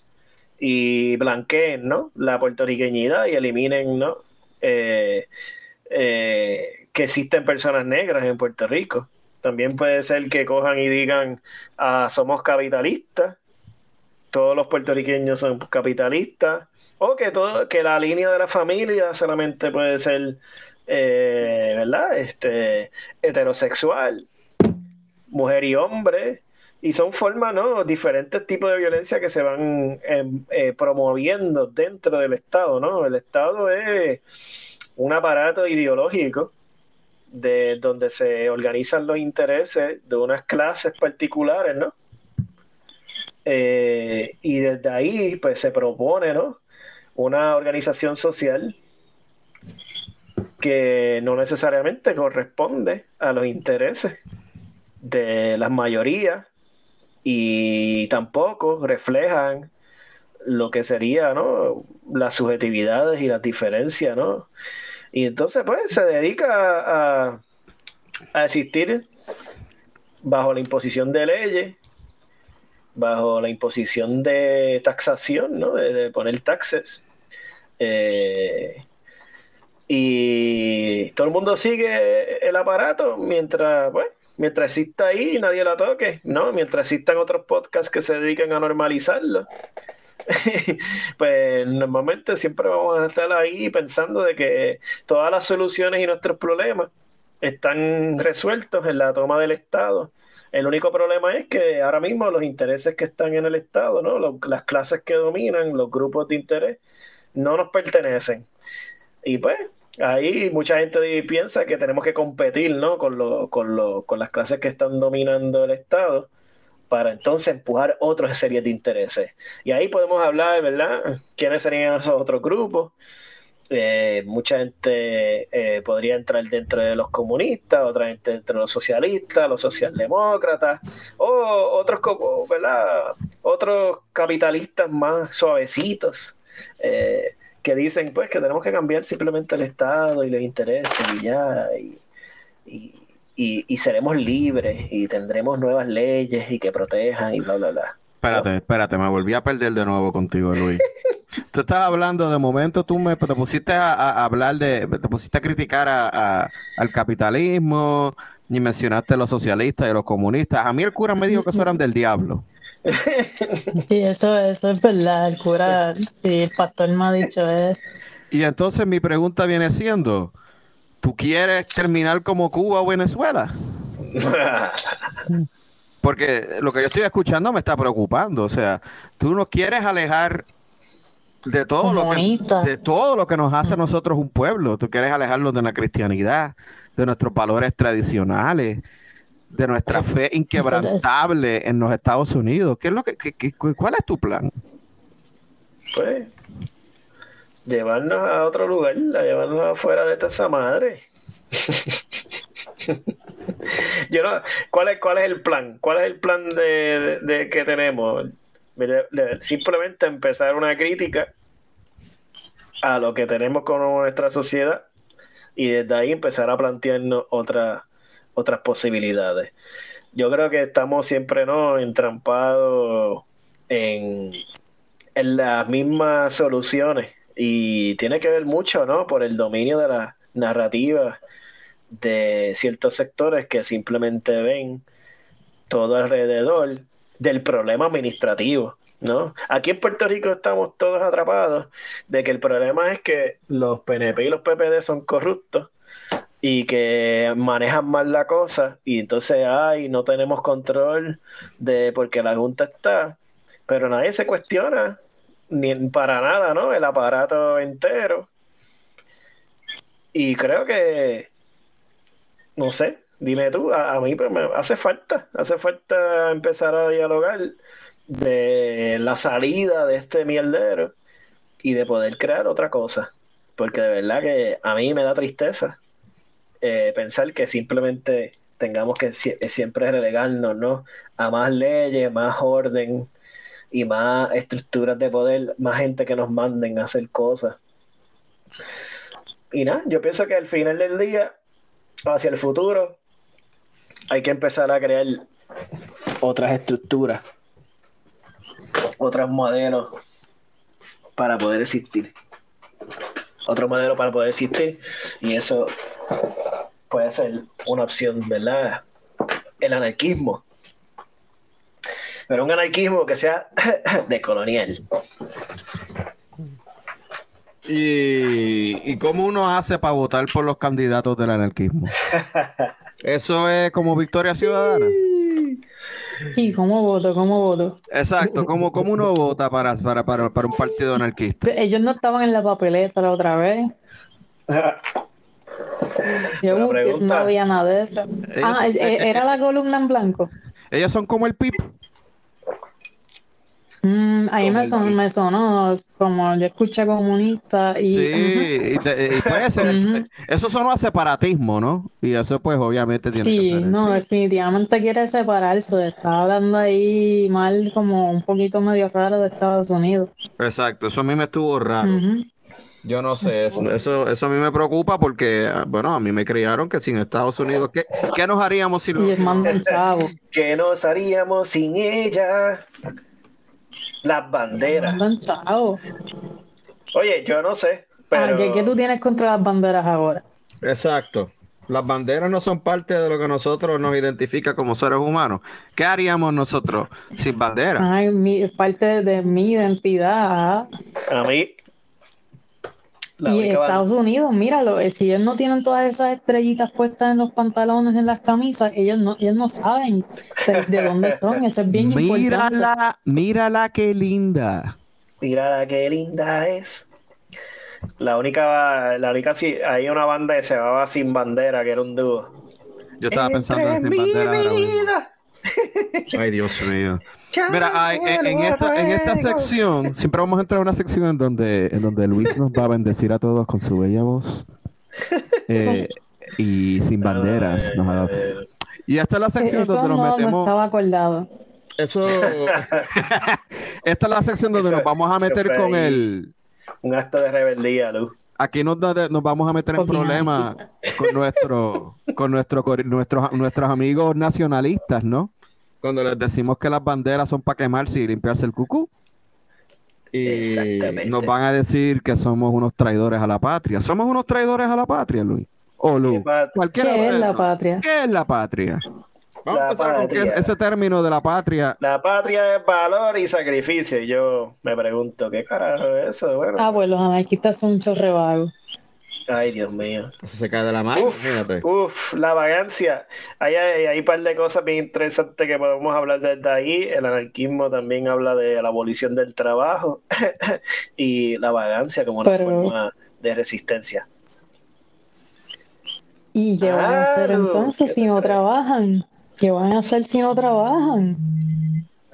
y blanqueen, ¿no? La puertorriqueñidad y eliminen, ¿no? Eh, eh, que existen personas negras en Puerto Rico. También puede ser que cojan y digan, ah, somos capitalistas, todos los puertorriqueños son capitalistas, o que todo, que la línea de la familia solamente puede ser, eh, ¿verdad? Este, heterosexual, mujer y hombre. Y son formas, ¿no? Diferentes tipos de violencia que se van em, eh, promoviendo dentro del Estado, ¿no? El Estado es un aparato ideológico de donde se organizan los intereses de unas clases particulares, ¿no? Eh, y desde ahí, pues se propone, ¿no? Una organización social que no necesariamente corresponde a los intereses de las mayorías y tampoco reflejan lo que sería ¿no? las subjetividades y las diferencias, ¿no? Y entonces, pues, se dedica a, existir bajo la imposición de leyes, bajo la imposición de taxación, ¿no? de poner taxes, eh, y todo el mundo sigue el aparato mientras, mientras exista ahí y nadie la toque, ¿no? Mientras existan otros podcasts que se dediquen a normalizarlo. pues normalmente siempre vamos a estar ahí pensando de que todas las soluciones y nuestros problemas están resueltos en la toma del Estado. El único problema es que ahora mismo los intereses que están en el Estado, ¿no? las clases que dominan, los grupos de interés, no nos pertenecen. Y pues ahí mucha gente piensa que tenemos que competir ¿no? con, lo, con, lo, con las clases que están dominando el Estado para entonces empujar otras series de intereses. Y ahí podemos hablar, ¿verdad? ¿Quiénes serían esos otros grupos? Eh, mucha gente eh, podría entrar dentro de los comunistas, otra gente dentro de los socialistas, los socialdemócratas, o otros, ¿verdad? Otros capitalistas más suavecitos eh, que dicen pues que tenemos que cambiar simplemente el Estado y los intereses y ya, y, y, seremos libres y tendremos nuevas leyes y que protejan y bla, bla, bla. Espérate, espérate, me volví a perder de nuevo contigo, Luis. tú estabas hablando, de momento tú me te pusiste a, hablar de, te pusiste a criticar a, al capitalismo, ni mencionaste a los socialistas y los comunistas. A mí el cura me dijo que eso eran del diablo. Sí, eso, eso es verdad, el cura, y el pastor me ha dicho eso. Y entonces mi pregunta viene siendo, ¿tú quieres terminar como Cuba o Venezuela? Porque lo que yo estoy escuchando me está preocupando, o sea, tú nos quieres alejar de todo, lo que, de todo lo que nos hace a nosotros un pueblo, tú quieres alejarnos de la cristianidad, de nuestros valores tradicionales, de nuestra fe inquebrantable en los Estados Unidos. ¿Qué es lo que, cuál es tu plan? Pues llevarnos a otro lugar, llevarnos afuera de esta madre. Yo no, ¿cuál es, ¿Cuál es el plan? ¿Cuál es el plan de, que tenemos? simplemente empezar una crítica a lo que tenemos con nuestra sociedad y desde ahí empezar a plantearnos otras otras posibilidades. Yo creo que estamos siempre no entrampados en, en las mismas soluciones y tiene que ver mucho, ¿no? Por el dominio de la narrativa de ciertos sectores que simplemente ven todo alrededor del problema administrativo, ¿no? Aquí en Puerto Rico estamos todos atrapados de que el problema es que los PNP y los PPD son corruptos y que manejan mal la cosa y entonces ay no tenemos control de porque la junta está pero nadie se cuestiona ni para nada no el aparato entero. Y creo que no sé dime tú a, mí pues, me hace falta hace falta empezar a dialogar de la salida de este mierdero y de poder crear otra cosa porque de verdad que a mí me da tristeza eh, pensar que simplemente tengamos que siempre relegarnos ¿no? a más leyes, más orden y más estructuras de poder, más gente que nos manden a hacer cosas. Y nada, yo pienso que al final del día, hacia el futuro, hay que empezar a crear otras estructuras, otros modelos para poder existir. Otro modelo para poder existir. Y eso puede ser una opción, ¿verdad? El anarquismo. Pero un anarquismo que sea de colonial. ¿Y, ¿Y cómo uno hace para votar por los candidatos del anarquismo? Eso es como victoria ciudadana. Sí, ¿cómo voto? ¿Cómo voto? Exacto, ¿cómo, cómo uno vota para, para, para, para un partido anarquista? Ellos no estaban en la papeleta la otra vez. Yo no había nada de eso. ah, eh, eh, era la columna en blanco. Ellos son como el PIP. Mm, ahí me, son, me sonó como yo escuché comunista y... Sí, y, puede ser, eso sonó a separatismo, ¿no? Y eso pues obviamente tiene Sí, no, definitivamente quiere separarse, está hablando ahí mal como un poquito medio raro de Estados Unidos. Exacto, eso a mí me estuvo raro. Yo no sé, eso, eso, a mí me preocupa porque, bueno, a mí me criaron que sin Estados Unidos, ¿qué, qué nos haríamos sin los... ¿Qué nos haríamos sin ella? Las banderas. Oye, yo no sé, pero... ¿qué, tú tienes contra las banderas ahora? Exacto. Las banderas no son parte de lo que nosotros nos identifica como seres humanos. ¿Qué haríamos nosotros sin banderas? Ay, es parte de mi identidad. A mí, y Estados Unidos, míralo, eh, si ellos no tienen todas esas estrellitas puestas en los pantalones, en las camisas, ellos no, ellos no saben de, dónde son, eso es bien mírala, importante. Mírala qué linda. Mírala qué linda es. La única, la única sí, hay una banda que se llamaba Sin Bandera, que era un dúo. Yo estaba pensando en Sin Bandera. Ay, Dios mío. Mira, en, esta, sección, siempre vamos a entrar a una sección en donde, en donde Luis nos va a bendecir a todos con su bella voz. Eh, y sin banderas. y esta es la sección donde nos metemos. No estaba acordado. Eso. esta es la sección donde nos vamos a meter con el. Un acto de rebeldía, Luz. Aquí nos, nos vamos a meter en problemas con nuestro, con nuestro, nuestros, nuestros amigos nacionalistas, ¿no? Cuando les decimos que las banderas son para quemarse y limpiarse el cucú. Y nos van a decir que somos unos traidores a la patria. ¿Somos unos traidores a la patria, Luis? O Lu. ¿Qué es la patria? ¿Qué es la patria? Vamos a empezar con ese término de la patria. La patria es valor y sacrificio. Y yo me pregunto, ¿qué carajo es eso? Bueno, ah, pues los anarquistas son un chorrevago. Ay, Dios mío. se cae de la mano. Uf, la vagancia. Hay, hay, un par de cosas bien interesantes que podemos hablar desde ahí. El anarquismo también habla de la abolición del trabajo y la vagancia como una forma de resistencia. ¿Y qué van a hacer entonces si no trabajan? ¿Qué van a hacer si no trabajan?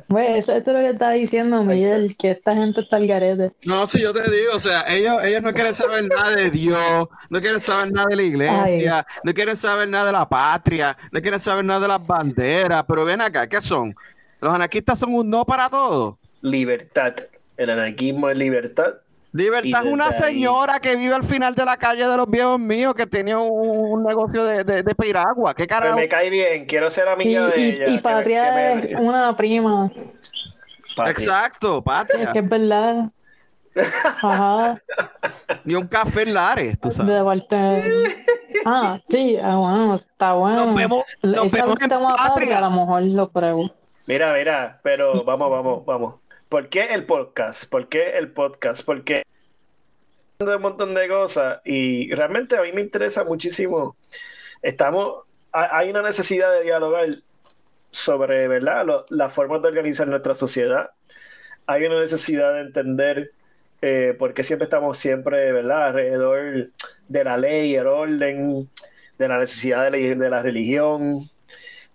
Pues eso es lo que está diciendo Miguel, que esta gente está al garete. No, sí, yo te digo, o sea, ellos, ellos no quieren saber nada de Dios, no quieren saber nada de la iglesia, no quieren saber nada de la patria, no quieren saber nada de las banderas, pero ven acá, ¿qué son? Los anarquistas son un no para todo. libertad. El anarquismo es libertad. Libertad es una señora que vive al final de la calle de los viejos míos que tiene un, negocio de, de, de piragua. ¿Qué carajo? me cae bien, quiero ser amiga de ella. Y Patria es una prima. Exacto, Patria. Es que es verdad. Ajá. Ni un café en Lares, tú sabes. De Ah, sí, ah, bueno, está bueno. Nos vemos, nos vemos en Patria. A lo mejor lo pruebo. Mira, mira, pero vamos, vamos, vamos. ¿Por qué el podcast? ¿Por qué el podcast? Porque un montón de cosas y realmente a mí me interesa muchísimo. Estamos, hay una necesidad de dialogar sobre, ¿verdad? las formas de organizar nuestra sociedad. Hay una necesidad de entender eh, por qué siempre estamos siempre, ¿verdad? Alrededor de la ley, el orden, de la necesidad de de la religión,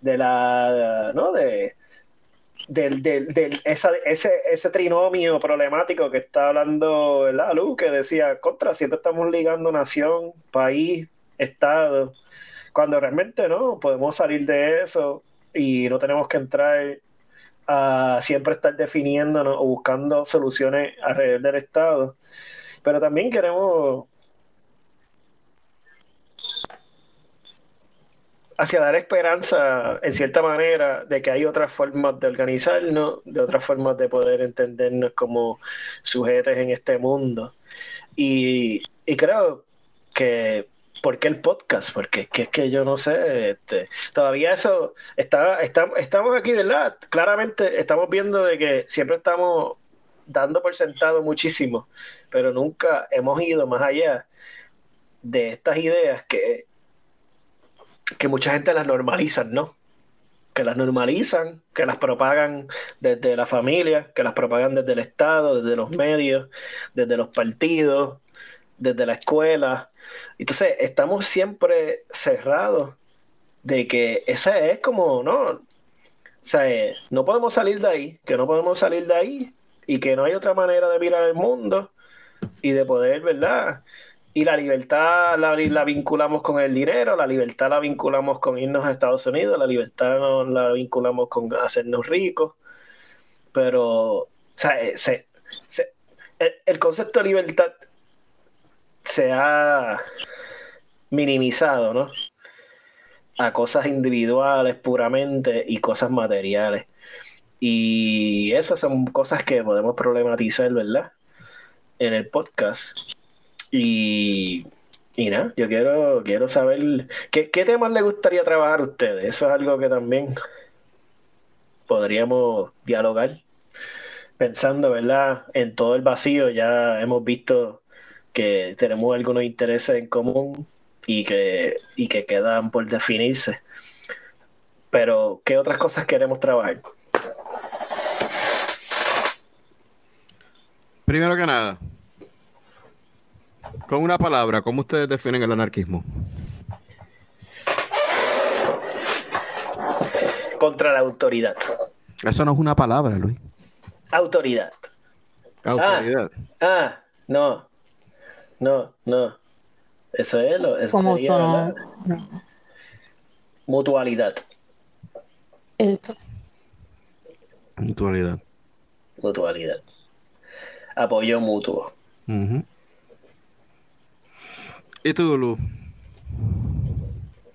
de la, ¿no? De, del, del, esa, ese, ese trinomio problemático que está hablando la Luz, que decía, contra, siempre estamos ligando nación, país, Estado, cuando realmente no, podemos salir de eso y no tenemos que entrar a siempre estar definiéndonos o buscando soluciones alrededor del Estado. Pero también queremos hacia dar esperanza, en cierta manera, de que hay otras formas de organizarnos, de otras formas de poder entendernos como sujetos en este mundo. Y, creo que ¿por qué el podcast? Porque es que, yo no sé, este, todavía eso, está, estamos aquí, ¿verdad? Claramente estamos viendo de que siempre estamos dando por sentado muchísimo, pero nunca hemos ido más allá de estas ideas que que mucha gente las normalizan, ¿no? Que las normalizan, que las propagan desde la familia, que las propagan desde el Estado, desde los medios, desde los partidos, desde la escuela. Entonces, estamos siempre cerrados de que esa es como, ¿no? O sea, eh, no podemos salir de ahí, que no podemos salir de ahí y que no hay otra manera de mirar el mundo y de poder, ¿verdad? Y la libertad la, la, vinculamos con el dinero, la libertad la vinculamos con irnos a Estados Unidos, la libertad no, la vinculamos con hacernos ricos. Pero, o sea, eh, se, el, concepto de libertad se ha minimizado, ¿no? A cosas individuales puramente y cosas materiales. Y esas son cosas que podemos problematizar, ¿verdad? En el podcast. Y, y nada, yo quiero, quiero saber ¿qué, temas le gustaría trabajar a ustedes. Eso es algo que también podríamos dialogar. Pensando, ¿verdad? En todo el vacío, ya hemos visto que tenemos algunos intereses en común y que, y que quedan por definirse. Pero, ¿qué otras cosas queremos trabajar? Primero que nada, con una palabra, ¿cómo ustedes definen el anarquismo? Contra la autoridad. Eso no es una palabra, Luis. Autoridad. Autoridad. Ah, ah no. No, no. Eso es lo. Eso sería, Mutualidad. Mutualidad. Mutualidad. Apoyo mutuo. ¿Y tú, Lu?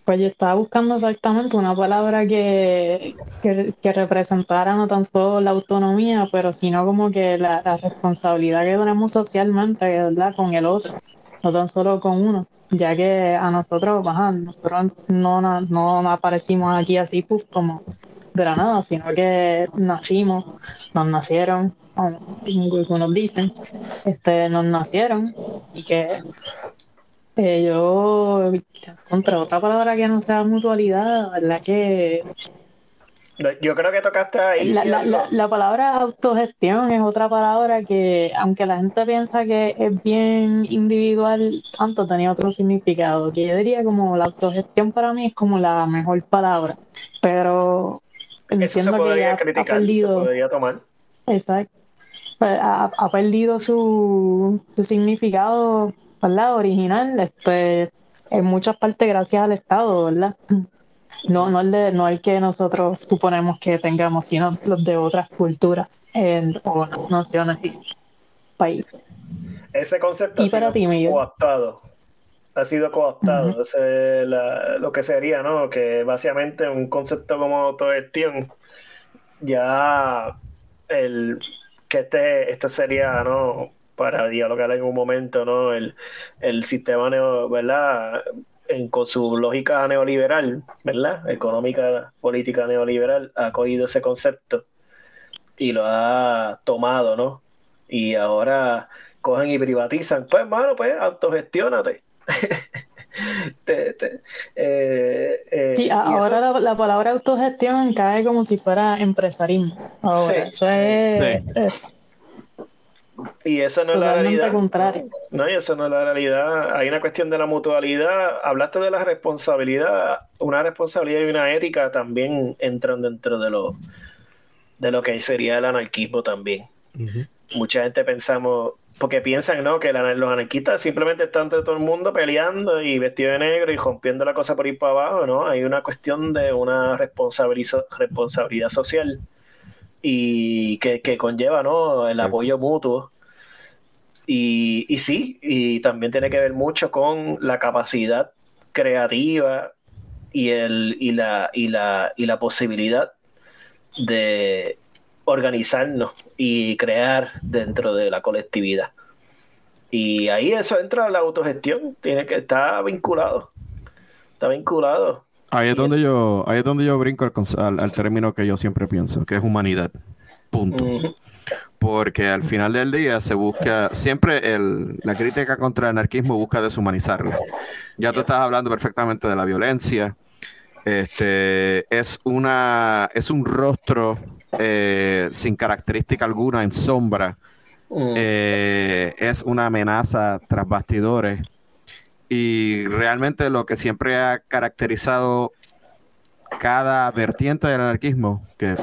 Pues yo estaba buscando exactamente una palabra que, que, representara no tan solo la autonomía, pero sino como que la, responsabilidad que tenemos socialmente, ¿verdad? Con el otro, no tan solo con uno, ya que a nosotros, ajá, nosotros no, no, no aparecimos aquí así pues, como de la nada, sino que nacimos, nos nacieron, como algunos dicen, este, nos nacieron y que eh, yo, contra otra palabra que no sea mutualidad, ¿verdad? Que. Yo creo que tocaste ahí. La, palabra autogestión es otra palabra que, aunque la gente piensa que es bien individual, tanto tenía otro significado. Que yo diría como la autogestión para mí es como la mejor palabra. Pero entiendo que ya ha perdido. podría tomar. Exacto. Pues, ha, ha perdido su, su significado ¿verdad? original, este, en muchas partes gracias al Estado, ¿verdad? no, no, el de, no el que nosotros suponemos que tengamos, sino los de otras culturas en, o naciones y países. Ese concepto ha sido cooptado. Ha sido cooptado. lo que sería, ¿no? Que básicamente un concepto como autogestión ya el que este, esto sería, ¿no? Para dialogar en un momento, ¿no? El, el sistema, neo, ¿verdad? con su lógica neoliberal, ¿verdad? Económica, política neoliberal, ha cogido ese concepto y lo ha tomado, ¿no? Y ahora cogen y privatizan. Pues, hermano, pues, autogestiónate. Eh, eh, sí, ahora la, palabra autogestión cae como si fuera empresarismo. Ahora, eso es, y eso no es la realidad. No, y eso no es la realidad. Hay una cuestión de la mutualidad. Hablaste de la responsabilidad. Una responsabilidad y una ética también entran dentro de lo, de lo que sería el anarquismo también. Mucha gente pensamos, porque piensan ¿no? que los anarquistas simplemente están entre todo el mundo peleando y vestido de negro y rompiendo la cosa por ir para abajo. ¿no? Hay una cuestión de una responsabilidad social y que, conlleva ¿no? el apoyo mutuo. Y, y, sí, y también tiene que ver mucho con la capacidad creativa y, el, y, la, y, la, y la posibilidad de organizarnos y crear dentro de la colectividad. Y ahí eso entra la autogestión, tiene que estar vinculado. Está vinculado. Ahí es donde yo, ahí es donde yo brinco al, al, término que yo siempre pienso, que es humanidad. Punto. Porque al final del día se busca, siempre el, la crítica contra el anarquismo busca deshumanizarlo. Ya tú estás hablando perfectamente de la violencia. Este es una, es un rostro eh, sin característica alguna, en sombra. Mm. Eh, es una amenaza tras bastidores y realmente lo que siempre ha caracterizado cada vertiente del anarquismo, que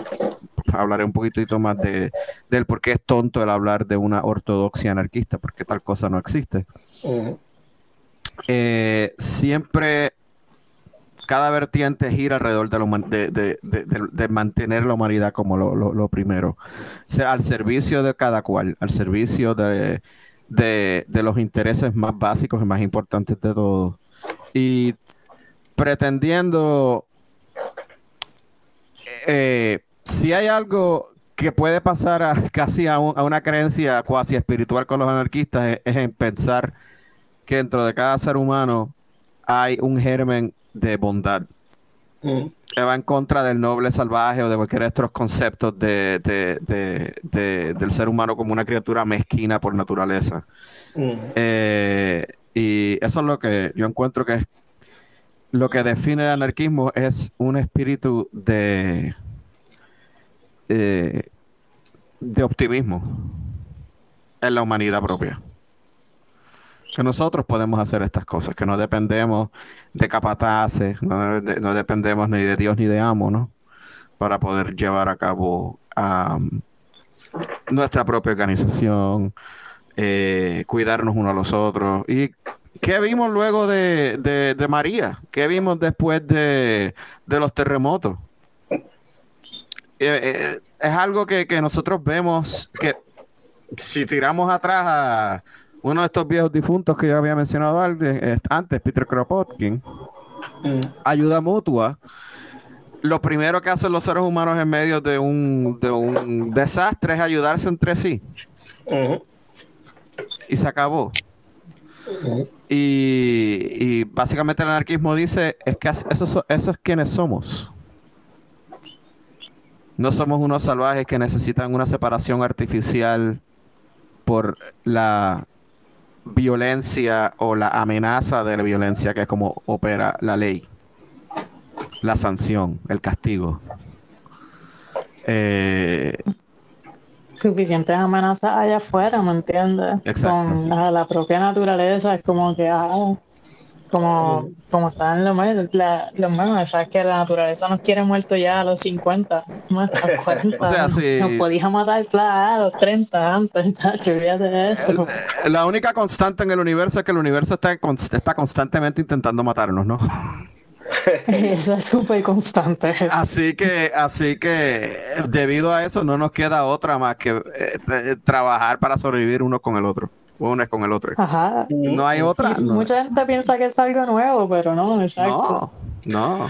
hablaré un poquitito más de, del por qué es tonto el hablar de una ortodoxia anarquista, porque tal cosa no existe. Eh, siempre cada vertiente gira alrededor de, de, mantener la humanidad como lo, lo, primero, sea, al servicio de cada cual, al servicio de, de, los intereses más básicos y más importantes de todos. Y pretendiendo, eh, si hay algo que puede pasar a, casi a, una creencia cuasi espiritual con los anarquistas, es, en pensar que dentro de cada ser humano hay un germen de bondad. Mm. Que va en contra del noble salvaje o de cualquier otros conceptos de, del ser humano como una criatura mezquina por naturaleza. Mm. Eh, y eso es lo que yo encuentro que es lo que define el anarquismo es un espíritu de, eh, de optimismo en la humanidad propia. Que nosotros podemos hacer estas cosas, que no dependemos de capataces, no, dependemos ni de Dios ni de amo, ¿no? Para poder llevar a cabo nuestra propia organización, eh, cuidarnos unos a los otros. ¿Y qué vimos luego de, María? ¿Qué vimos después de, los terremotos? Eh, eh, es algo que, nosotros vemos que si tiramos atrás a uno de estos viejos difuntos que yo había mencionado antes, Peter Kropotkin, mm. ayuda mutua. Lo primero que hacen los seres humanos en medio de un, de un desastre es ayudarse entre sí y se acabó. y, básicamente el anarquismo dice es que eso, eso es quienes somos. No somos unos salvajes que necesitan una separación artificial por la violencia o la amenaza de la violencia, que es como opera la ley, la sanción, el castigo. Eh, suficientes amenazas allá afuera, ¿me entiendes? Con la, propia naturaleza, es como que, ah, como, como están los memes, los memes, sabes que la naturaleza nos quiere muerto ya a los 50, más a los 40. o sea, si... Nos podías matar a los 30 antes, de eso. La única constante en el universo es que el universo está, está constantemente intentando matarnos, ¿no? Eso es súper constante. Así que, así que debido a eso no nos queda otra más que eh, eh, trabajar para sobrevivir uno con el otro. Uno es con el otro. Ajá. No hay otra. No, Mucha gente piensa que es algo nuevo, pero no, exacto. no. no.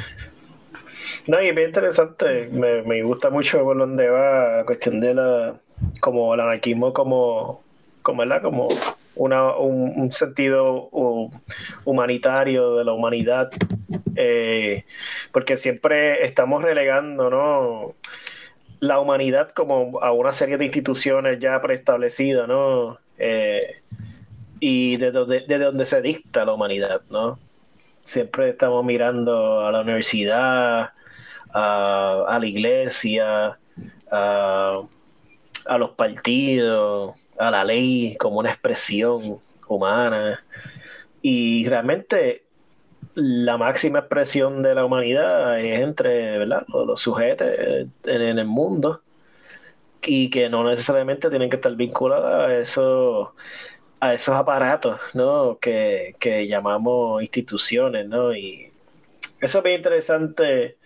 No, y es bien interesante. Me, me gusta mucho por donde va la cuestión de la como el anarquismo como, como, ¿verdad? como una, un, un sentido humanitario de la humanidad. eh, porque siempre estamos relegando, ¿no? La humanidad como a una serie de instituciones ya preestablecidas, ¿no? Eh, y de donde, de donde se dicta la humanidad, ¿no? Siempre estamos mirando a la universidad, a, la iglesia, a, los partidos, a la ley como una expresión humana. Y realmente la máxima expresión de la humanidad es entre los, sujetos en el mundo y que no necesariamente tienen que estar vinculadas a esos a esos aparatos ¿no? que, que llamamos instituciones ¿no? y eso es bien interesante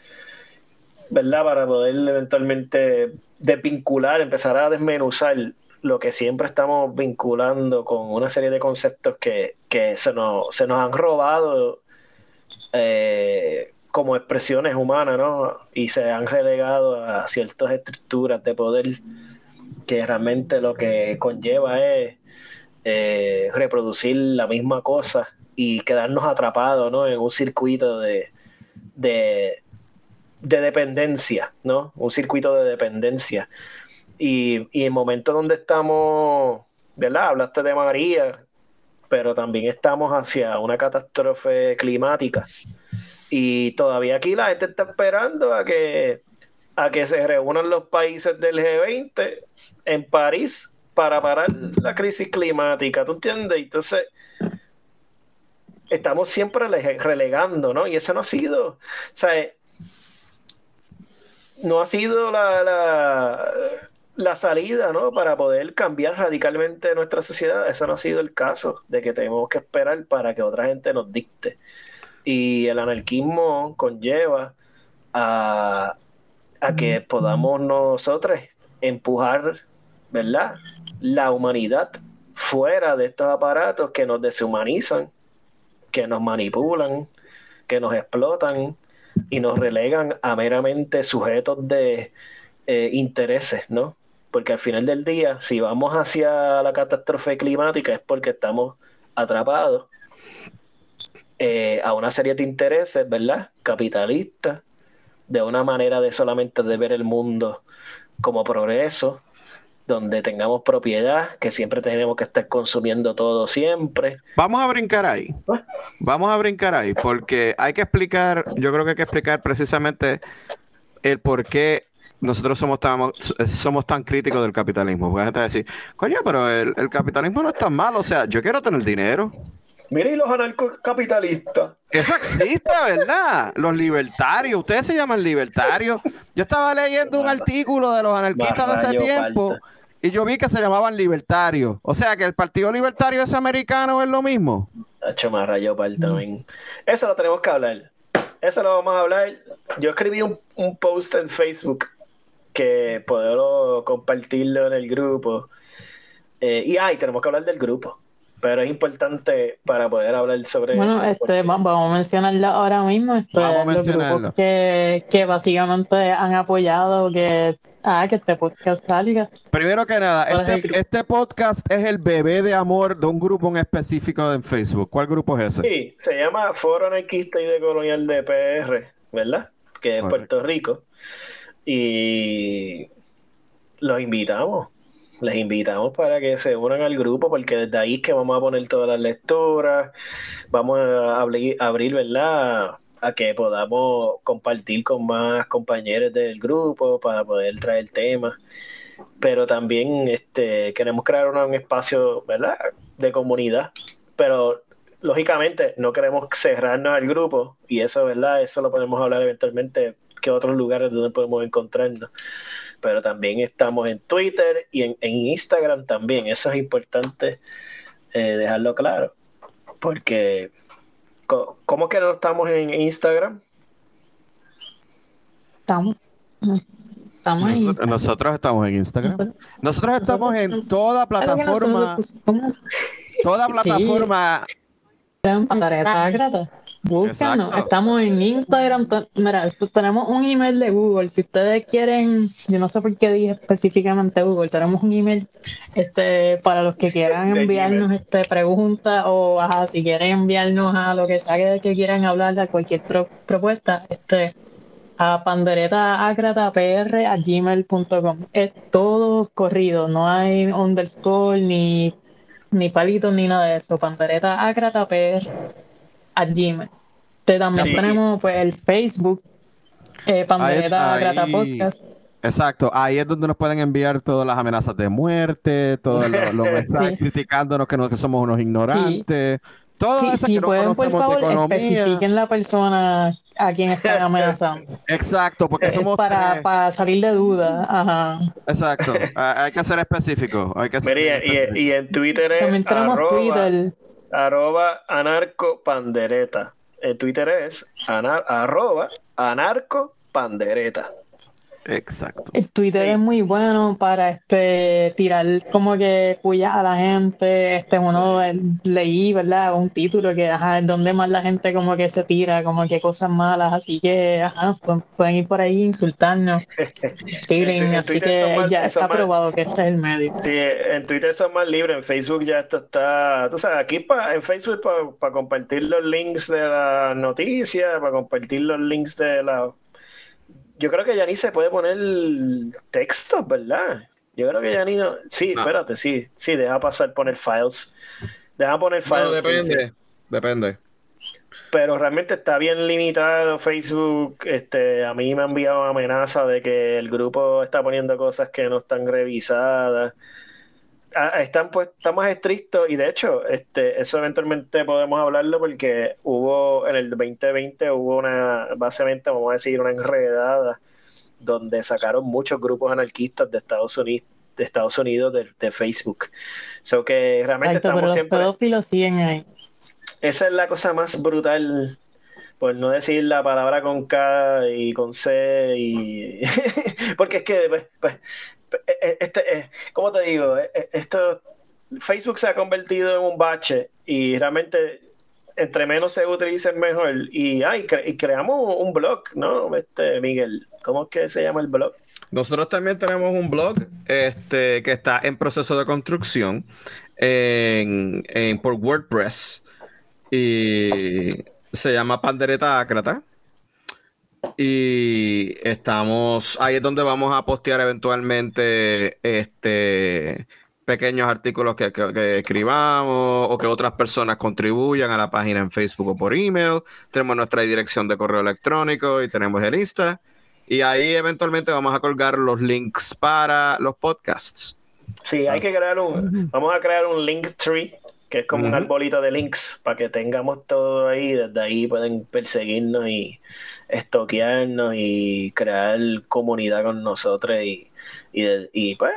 ¿verdad? para poder eventualmente desvincular, empezar a desmenuzar lo que siempre estamos vinculando con una serie de conceptos que, que se, nos, se nos han robado eh, como expresiones humanas, ¿no? Y se han relegado a ciertas estructuras de poder que realmente lo que conlleva es eh, reproducir la misma cosa y quedarnos atrapados, ¿no? En un circuito de, de, de dependencia, ¿no? Un circuito de dependencia. Y, y en momentos donde estamos, ¿verdad? Hablaste de María, pero también estamos hacia una catástrofe climática. Y todavía aquí la gente está esperando a que, a que se reúnan los países del G20 en París para parar la crisis climática, ¿tú entiendes? Entonces, estamos siempre relegando, ¿no? Y eso no ha sido, o sea, no ha sido la, la, la, salida, ¿no? Para poder cambiar radicalmente nuestra sociedad. Eso no ha sido el caso de que tenemos que esperar para que otra gente nos dicte. Y el anarquismo conlleva a, a que podamos nosotros empujar, ¿verdad? La humanidad fuera de estos aparatos que nos deshumanizan, que nos manipulan, que nos explotan y nos relegan a meramente sujetos de eh, intereses, ¿no? Porque al final del día, si vamos hacia la catástrofe climática es porque estamos atrapados eh, a una serie de intereses, ¿verdad? Capitalistas, de una manera de solamente de ver el mundo como progreso, donde tengamos propiedad, que siempre tenemos que estar consumiendo todo siempre. Vamos a brincar ahí. Vamos a brincar ahí, porque hay que explicar, yo creo que hay que explicar precisamente el por qué nosotros somos tan, somos tan críticos del capitalismo. Porque la gente va a decir, coño, pero el, el capitalismo no es tan malo, o sea, yo quiero tener dinero. Mire, y los anarcocapitalistas. Eso existe, ¿verdad? Los libertarios, ustedes se llaman libertarios. Yo estaba leyendo un artículo de los anarquistas de ese tiempo y yo vi que se llamaban libertarios. O sea, que el Partido Libertario es americano, es lo mismo. Hacho más rayo también. Eso lo tenemos que hablar. Eso lo vamos a hablar. Yo escribí un, un post en Facebook que puedo compartirlo en el grupo. Eh, y ahí tenemos que hablar del grupo pero es importante para poder hablar sobre bueno, eso. Este, porque... Vamos a mencionarlo ahora mismo. Este, vamos a mencionarlo. Que, que básicamente han apoyado que, ah, que este podcast salga. Primero que nada, este, este, podcast es el bebé de amor de un grupo en específico en Facebook. ¿Cuál grupo es ese? Sí, se llama Foro Anarquista y de Colonial de PR, ¿verdad? Que es Correcto. Puerto Rico. Y los invitamos les invitamos para que se unan al grupo porque desde ahí es que vamos a poner todas las lecturas, vamos a abrir, abrir ¿verdad? A que podamos compartir con más compañeros del grupo para poder traer temas. Pero también este, queremos crear un espacio, ¿verdad? De comunidad. Pero lógicamente no queremos cerrarnos al grupo y eso, ¿verdad? Eso lo podemos hablar eventualmente que otros lugares donde podemos encontrarnos pero también estamos en Twitter y en, en Instagram también. Eso es importante eh, dejarlo claro, porque ¿cómo que no estamos en Instagram? estamos. Estamos ahí. Nosotros, nosotros estamos en Instagram. Nosotros- estamos en toda plataforma, toda plataforma. en Grata. Búscanos. Exacto. Estamos en Instagram. Mira, tenemos un email de Google. Si ustedes quieren, yo no sé por qué dije específicamente Google, tenemos un email este para los que quieran enviarnos este preguntas o ajá, si quieren enviarnos a lo que sea que, que quieran hablar de cualquier pro- propuesta, este a panderetaacratapr@gmail.com. Es todo corrido, no hay underscore ni ni palitos ni nada de eso. Panderetaacratapr a Gmail. Te- también Sí. tenemos pues el Facebook, eh, Pandereta Ahí- Grata ahí- Podcast. Exacto, ahí es donde nos pueden enviar todas las amenazas de muerte, todos los, los mensajes Sí. criticándonos que, no- que somos unos ignorantes, todo Sí, eso si que no pueden, por favor, especifiquen la persona a quien están amenazando. Exacto, porque Es somos para, tres. para salir de duda. Ajá. Exacto, hay que ser específico. Hay que ser Mira, y, y- y en Twitter es También tenemos arroba, Twitter. Arroba anarcopandereta. En Twitter es anar- arroba anarcopandereta. Exacto. El Twitter Sí. es muy bueno para este tirar como que puyas a la gente. Este uno leí, ¿verdad? Un título que ajá, es donde más la gente como que se tira, como que cosas malas, así que ajá, pu- pueden ir por ahí e insultarnos. Feeling, En así Twitter son que más- ya está más- probado que este es el medio. Sí, en Twitter son más libres, en Facebook ya esto está, tú sabes, aquí pa, en Facebook para compartir los links de la noticia, para compartir los links de la... Yo creo que ya ni se puede poner textos, ¿verdad? Yo creo que ya ni no... Sí, No. espérate, sí, sí, deja pasar poner files. Deja poner files. sí, sí. depende. Pero realmente está bien limitado Facebook. Este, a mí me han enviado amenaza de que el grupo está poniendo cosas que no están revisadas. Están pues, está más estricto y de hecho, este, eso eventualmente podemos hablarlo porque hubo en el 2020 hubo una, básicamente vamos a decir, una enredada donde sacaron muchos grupos anarquistas de Estados Unidos, de Estados Unidos de, de Facebook. So que realmente Exacto, pero estamos los siempre pedófilos siguen ahí. esa es la cosa más brutal, por no decir la palabra con K y con C, y porque es que, pues, pues, este, eh, ¿cómo te digo? Eh, eh, Esto, Facebook se ha convertido en un bache y realmente entre menos se utilicen mejor. Y, y creamos un blog, ¿no? Este, Miguel, ¿cómo es que se llama el blog? Nosotros también tenemos un blog este, que está en proceso de construcción en, por WordPress y se llama Pandereta Ácrata. Y estamos, ahí es donde vamos a postear eventualmente este, pequeños artículos que, que- que escribamos o que otras personas contribuyan a la página en Facebook o por email. Tenemos nuestra dirección de correo electrónico y tenemos el Insta. Y ahí eventualmente vamos a colgar los links para los podcasts. Sí, hay que crear un, vamos a crear un link tree, que es como un arbolito de links, para que tengamos todo ahí, desde ahí pueden perseguirnos y estoquearnos y crear comunidad con nosotros y, y, y, pues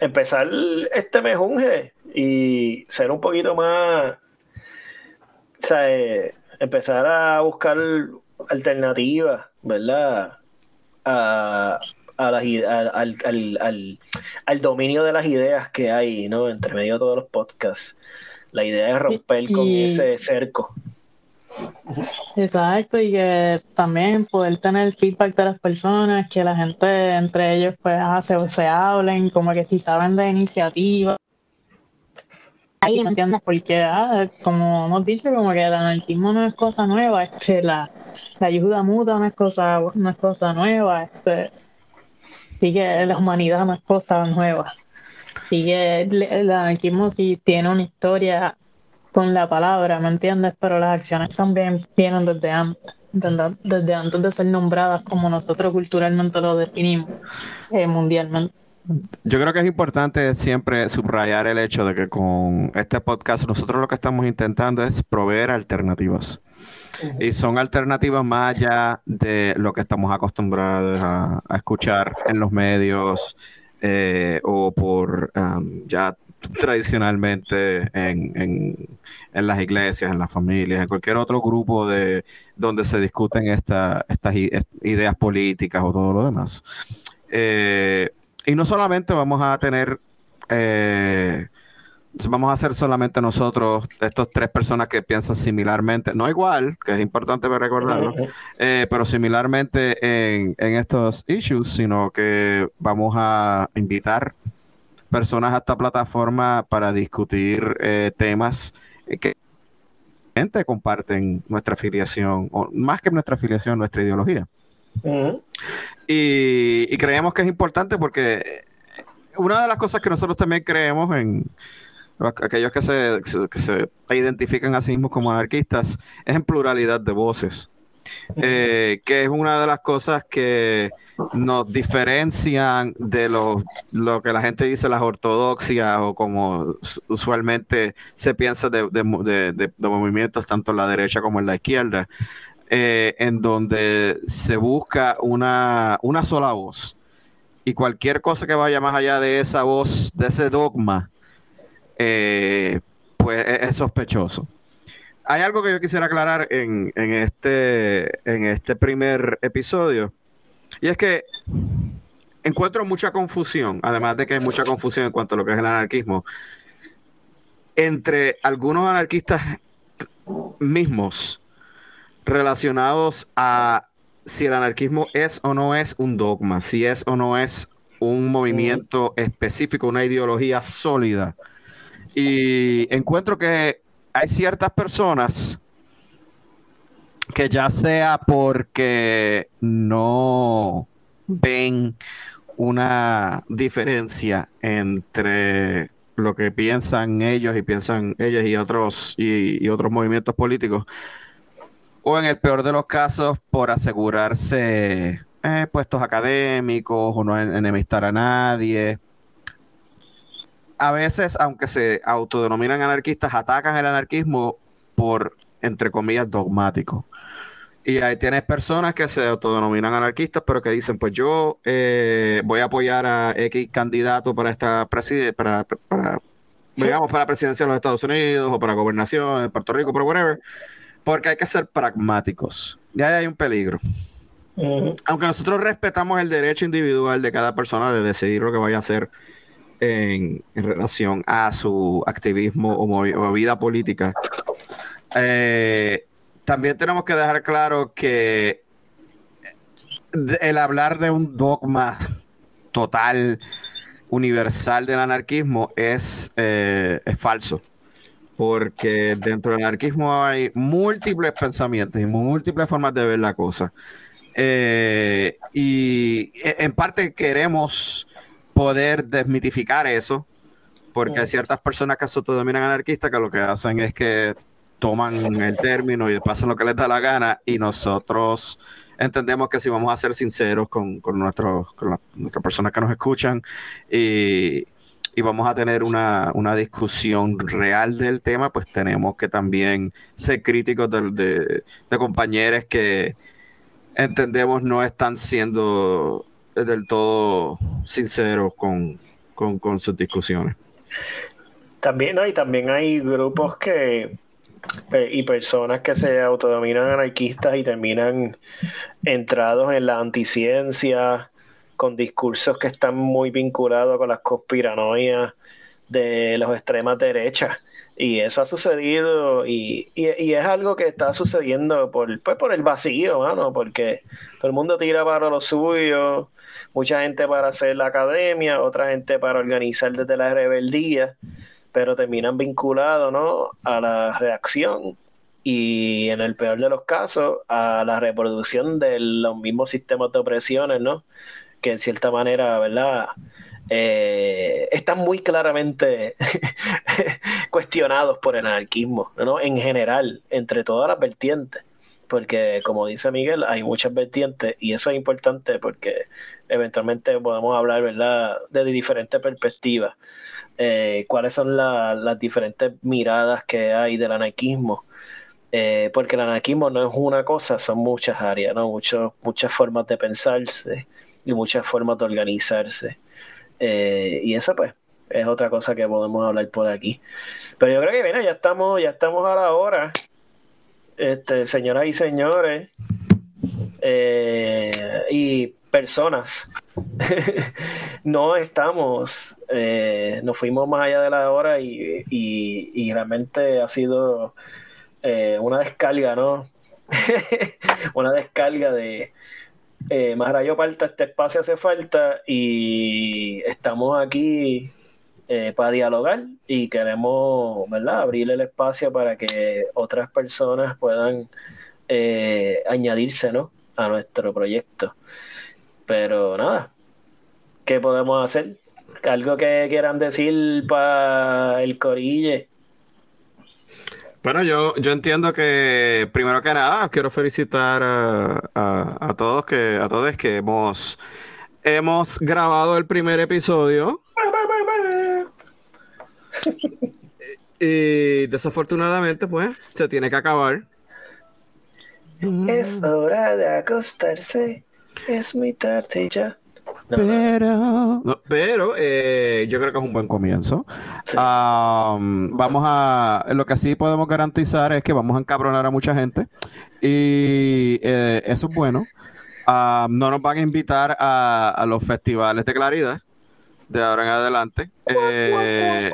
empezar este mejunje y ser un poquito más, o sea, empezar a buscar alternativas, ¿verdad? A, a las al, al- al- al- dominio de las ideas que hay, ¿no? Entre medio de todos los podcasts. La idea es romper con ese cerco. Exacto, y que también poder tener feedback de las personas, que la gente entre ellos pues ah, se, se hablen, como que si saben de iniciativa. Ahí, ¿me entiendes? Porque, ah, como hemos dicho, como que el anarquismo no es cosa nueva, este, la, la ayuda mutua no es cosa, no es cosa nueva, este, sí que la humanidad no es cosa nueva. Sí que el, el anarquismo sí tiene una historia con la palabra, ¿me entiendes? Pero las acciones también vienen desde antes, desde, desde antes de ser nombradas como nosotros culturalmente lo definimos eh, mundialmente. Yo creo que es importante siempre subrayar el hecho de que con este podcast nosotros lo que estamos intentando es proveer alternativas. Y son alternativas más allá de lo que estamos acostumbrados a, a escuchar en los medios eh, o por um, ya tradicionalmente en, las iglesias, en las familias, en cualquier otro grupo de donde se discuten estas ideas políticas o todo lo demás. Eh, y no solamente vamos a tener eh, vamos a ser solamente nosotros, estos tres personas que piensan similarmente, no igual, que es importante recordarlo, eh, pero similarmente en, estos issues, sino que vamos a invitar personas a esta plataforma para discutir eh, temas que gente comparten nuestra afiliación, o más que nuestra afiliación, nuestra ideología. y, y creemos que es importante porque una de las cosas que nosotros también creemos en aquellos que se, que se identifican a sí mismos como anarquistas, es en pluralidad de voces, eh, que es una de las cosas que nos diferencian de lo, lo que la gente dice las ortodoxias o como usualmente se piensa de, de, movimientos tanto en la derecha como en la izquierda, eh, en donde se busca una, una sola voz. Y cualquier cosa que vaya más allá de esa voz, de ese dogma, eh, pues e-, es, sospechoso. Hay algo que yo quisiera aclarar en, este, este primer episodio, y es que encuentro mucha confusión, además de que hay mucha confusión en cuanto a lo que es el anarquismo, entre algunos anarquistas mismos relacionados a si el anarquismo es o no es un dogma, si es o no es un movimiento específico, una ideología sólida. Y encuentro que hay ciertas personas que ya sea porque no ven una diferencia entre lo que piensan ellos y piensan ellos y otros y, otros movimientos políticos o en el peor de los casos por asegurarse eh, puestos académicos o no enemistar a nadie a veces, aunque se autodenominan anarquistas, atacan el anarquismo por, entre comillas, dogmático. Y ahí tienes personas que se autodenominan anarquistas, pero que dicen, pues yo eh, voy a apoyar a X candidato para esta presidencia, para, para, digamos, para la presidencia de los Estados Unidos o para gobernación de Puerto Rico, pero whatever, porque hay que ser pragmáticos. Y ahí hay un peligro. Aunque nosotros respetamos el derecho individual de cada persona de decidir lo que vaya a hacer en, relación a su activismo o, vida política. Eh, también tenemos que dejar claro que el hablar de un dogma total, universal del anarquismo es, eh, es falso porque dentro del anarquismo hay múltiples pensamientos y múltiples formas de ver la cosa. Eh, y en parte queremos poder desmitificar eso, porque hay ciertas personas que se autodominan anarquistas que lo que hacen es que toman el término y pasan lo que les da la gana y nosotros entendemos que si vamos a ser sinceros con, con, nuestros, con las personas que nos escuchan y, y vamos a tener una, una, discusión real del tema, pues tenemos que también ser críticos de, de, de compañeros que entendemos no están siendo del todo sinceros con, sus discusiones. También hay, también hay grupos que y personas que se autodominan anarquistas y terminan entrados en la anticiencia con discursos que están muy vinculados con las conspiranoias de los extremas derechas. Y eso ha sucedido y, es algo que está sucediendo por, pues por el vacío, mano, porque todo el mundo tira para lo suyo, mucha gente para hacer la academia, otra gente para organizar desde la rebeldía, pero terminan vinculados ¿no? a la reacción y en el peor de los casos a la reproducción de los mismos sistemas de opresiones, ¿no? que en cierta manera, ¿verdad? Eh, están muy claramente cuestionados por el anarquismo, ¿no? En general, entre todas las vertientes porque como dice Miguel, hay muchas vertientes y eso es importante porque eventualmente podemos hablar, ¿verdad?, de diferentes perspectivas. Eh, cuáles son las diferentes miradas que hay del anarquismo. Eh, porque el anarquismo no es una cosa, son muchas áreas, ¿no? muchas formas de pensarse y muchas formas de organizarse. Eh, y eso, pues, es otra cosa que podemos hablar por aquí. Pero yo creo que, mira, ya estamos, ya estamos a la hora. Este, señoras y señores, eh, y personas, no estamos, eh, nos fuimos más allá de la hora y, y, realmente ha sido eh, una descarga, ¿no? una descarga de eh, más rayo falta, este espacio hace falta y estamos aquí eh, para dialogar y queremos, ¿verdad?, abrir el espacio para que otras personas puedan eh, añadirse, ¿no?, a nuestro proyecto. Pero nada, ¿qué podemos hacer? ¿Algo que quieran decir para el corille? Bueno, yo, yo entiendo que primero que nada quiero felicitar a, todos que a todos que hemos hemos grabado el primer episodio y desafortunadamente pues se tiene que acabar. Es hora de acostarse. Es muy tarde ya pero, pero eh, yo creo que es un buen comienzo. vamos a, lo que sí podemos garantizar es que vamos a encabronar a mucha gente y eh, eso es bueno. no nos van a invitar a los festivales de claridad de ahora en adelante. Eh,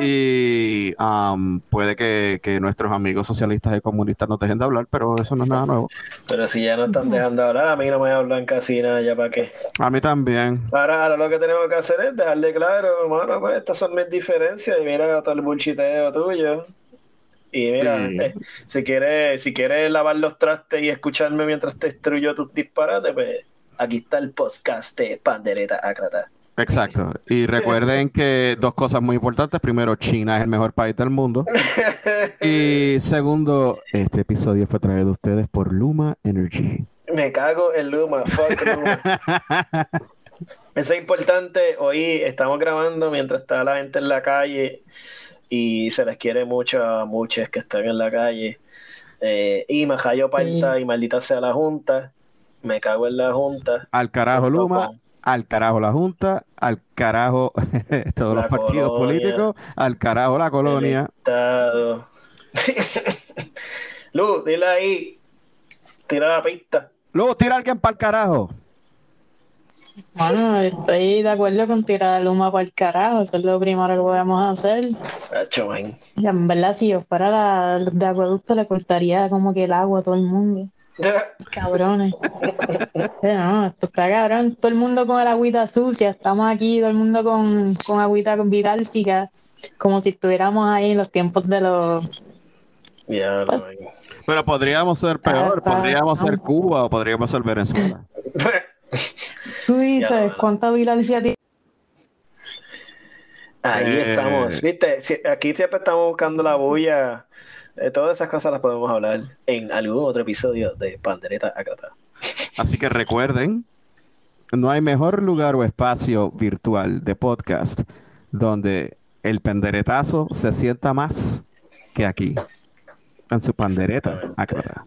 y puede que, nuestros amigos socialistas y comunistas nos dejen de hablar, pero eso no es nada nuevo. Pero si ya no están dejando de hablar, a mí no me hablan casi nada, ¿ya para qué? A mí también. Ahora, lo que tenemos que hacer es dejarle claro, hermano, pues estas son mis diferencias y mira todo el bullshiteo tuyo. Y mira, eh, si quieres si quieres lavar los trastes y escucharme mientras te destruyo tus disparates, pues aquí está el podcast de Pandereta Acrata. Exacto. Y recuerden que dos cosas muy importantes. Primero, China es el mejor país del mundo. Y segundo, este episodio fue traído a ustedes por Luma Energy. Me cago en Luma. Fuck Luma. Eso es importante. Hoy estamos grabando mientras está la gente en la calle y se les quiere mucho a muchos que están en la calle. Eh, y Majayo Palta y maldita sea la Junta. Me cago en la Junta. Al carajo, Luma al carajo la Junta, al carajo todos los partidos políticos, al carajo la colonia. Luz, dile ahí, tira la pista. Luz, tira a alguien para el carajo. Bueno, estoy de acuerdo con tirar a Luma para el carajo, eso es lo primero que podemos hacer. Y en verdad, si yo fuera la, de acueducto, le cortaría como que el agua a todo el mundo. Cabrones. no, esto está cabrón. Todo el mundo con el agüita sucia. Estamos aquí, todo el mundo con, con agüita viráltica. Como si estuviéramos ahí en los tiempos de los. Pues, pero podríamos ser peor. podríamos ser Cuba o podríamos ser Venezuela. Tú dices, ¿cuánta violencia tiene? Ahí eh, estamos. Viste, aquí siempre estamos buscando la bulla eh, todas esas cosas las podemos hablar en algún otro episodio de Pandereta Acata. Así que recuerden, no hay mejor lugar o espacio virtual de podcast donde el panderetazo se sienta más que aquí, en su pandereta Acata.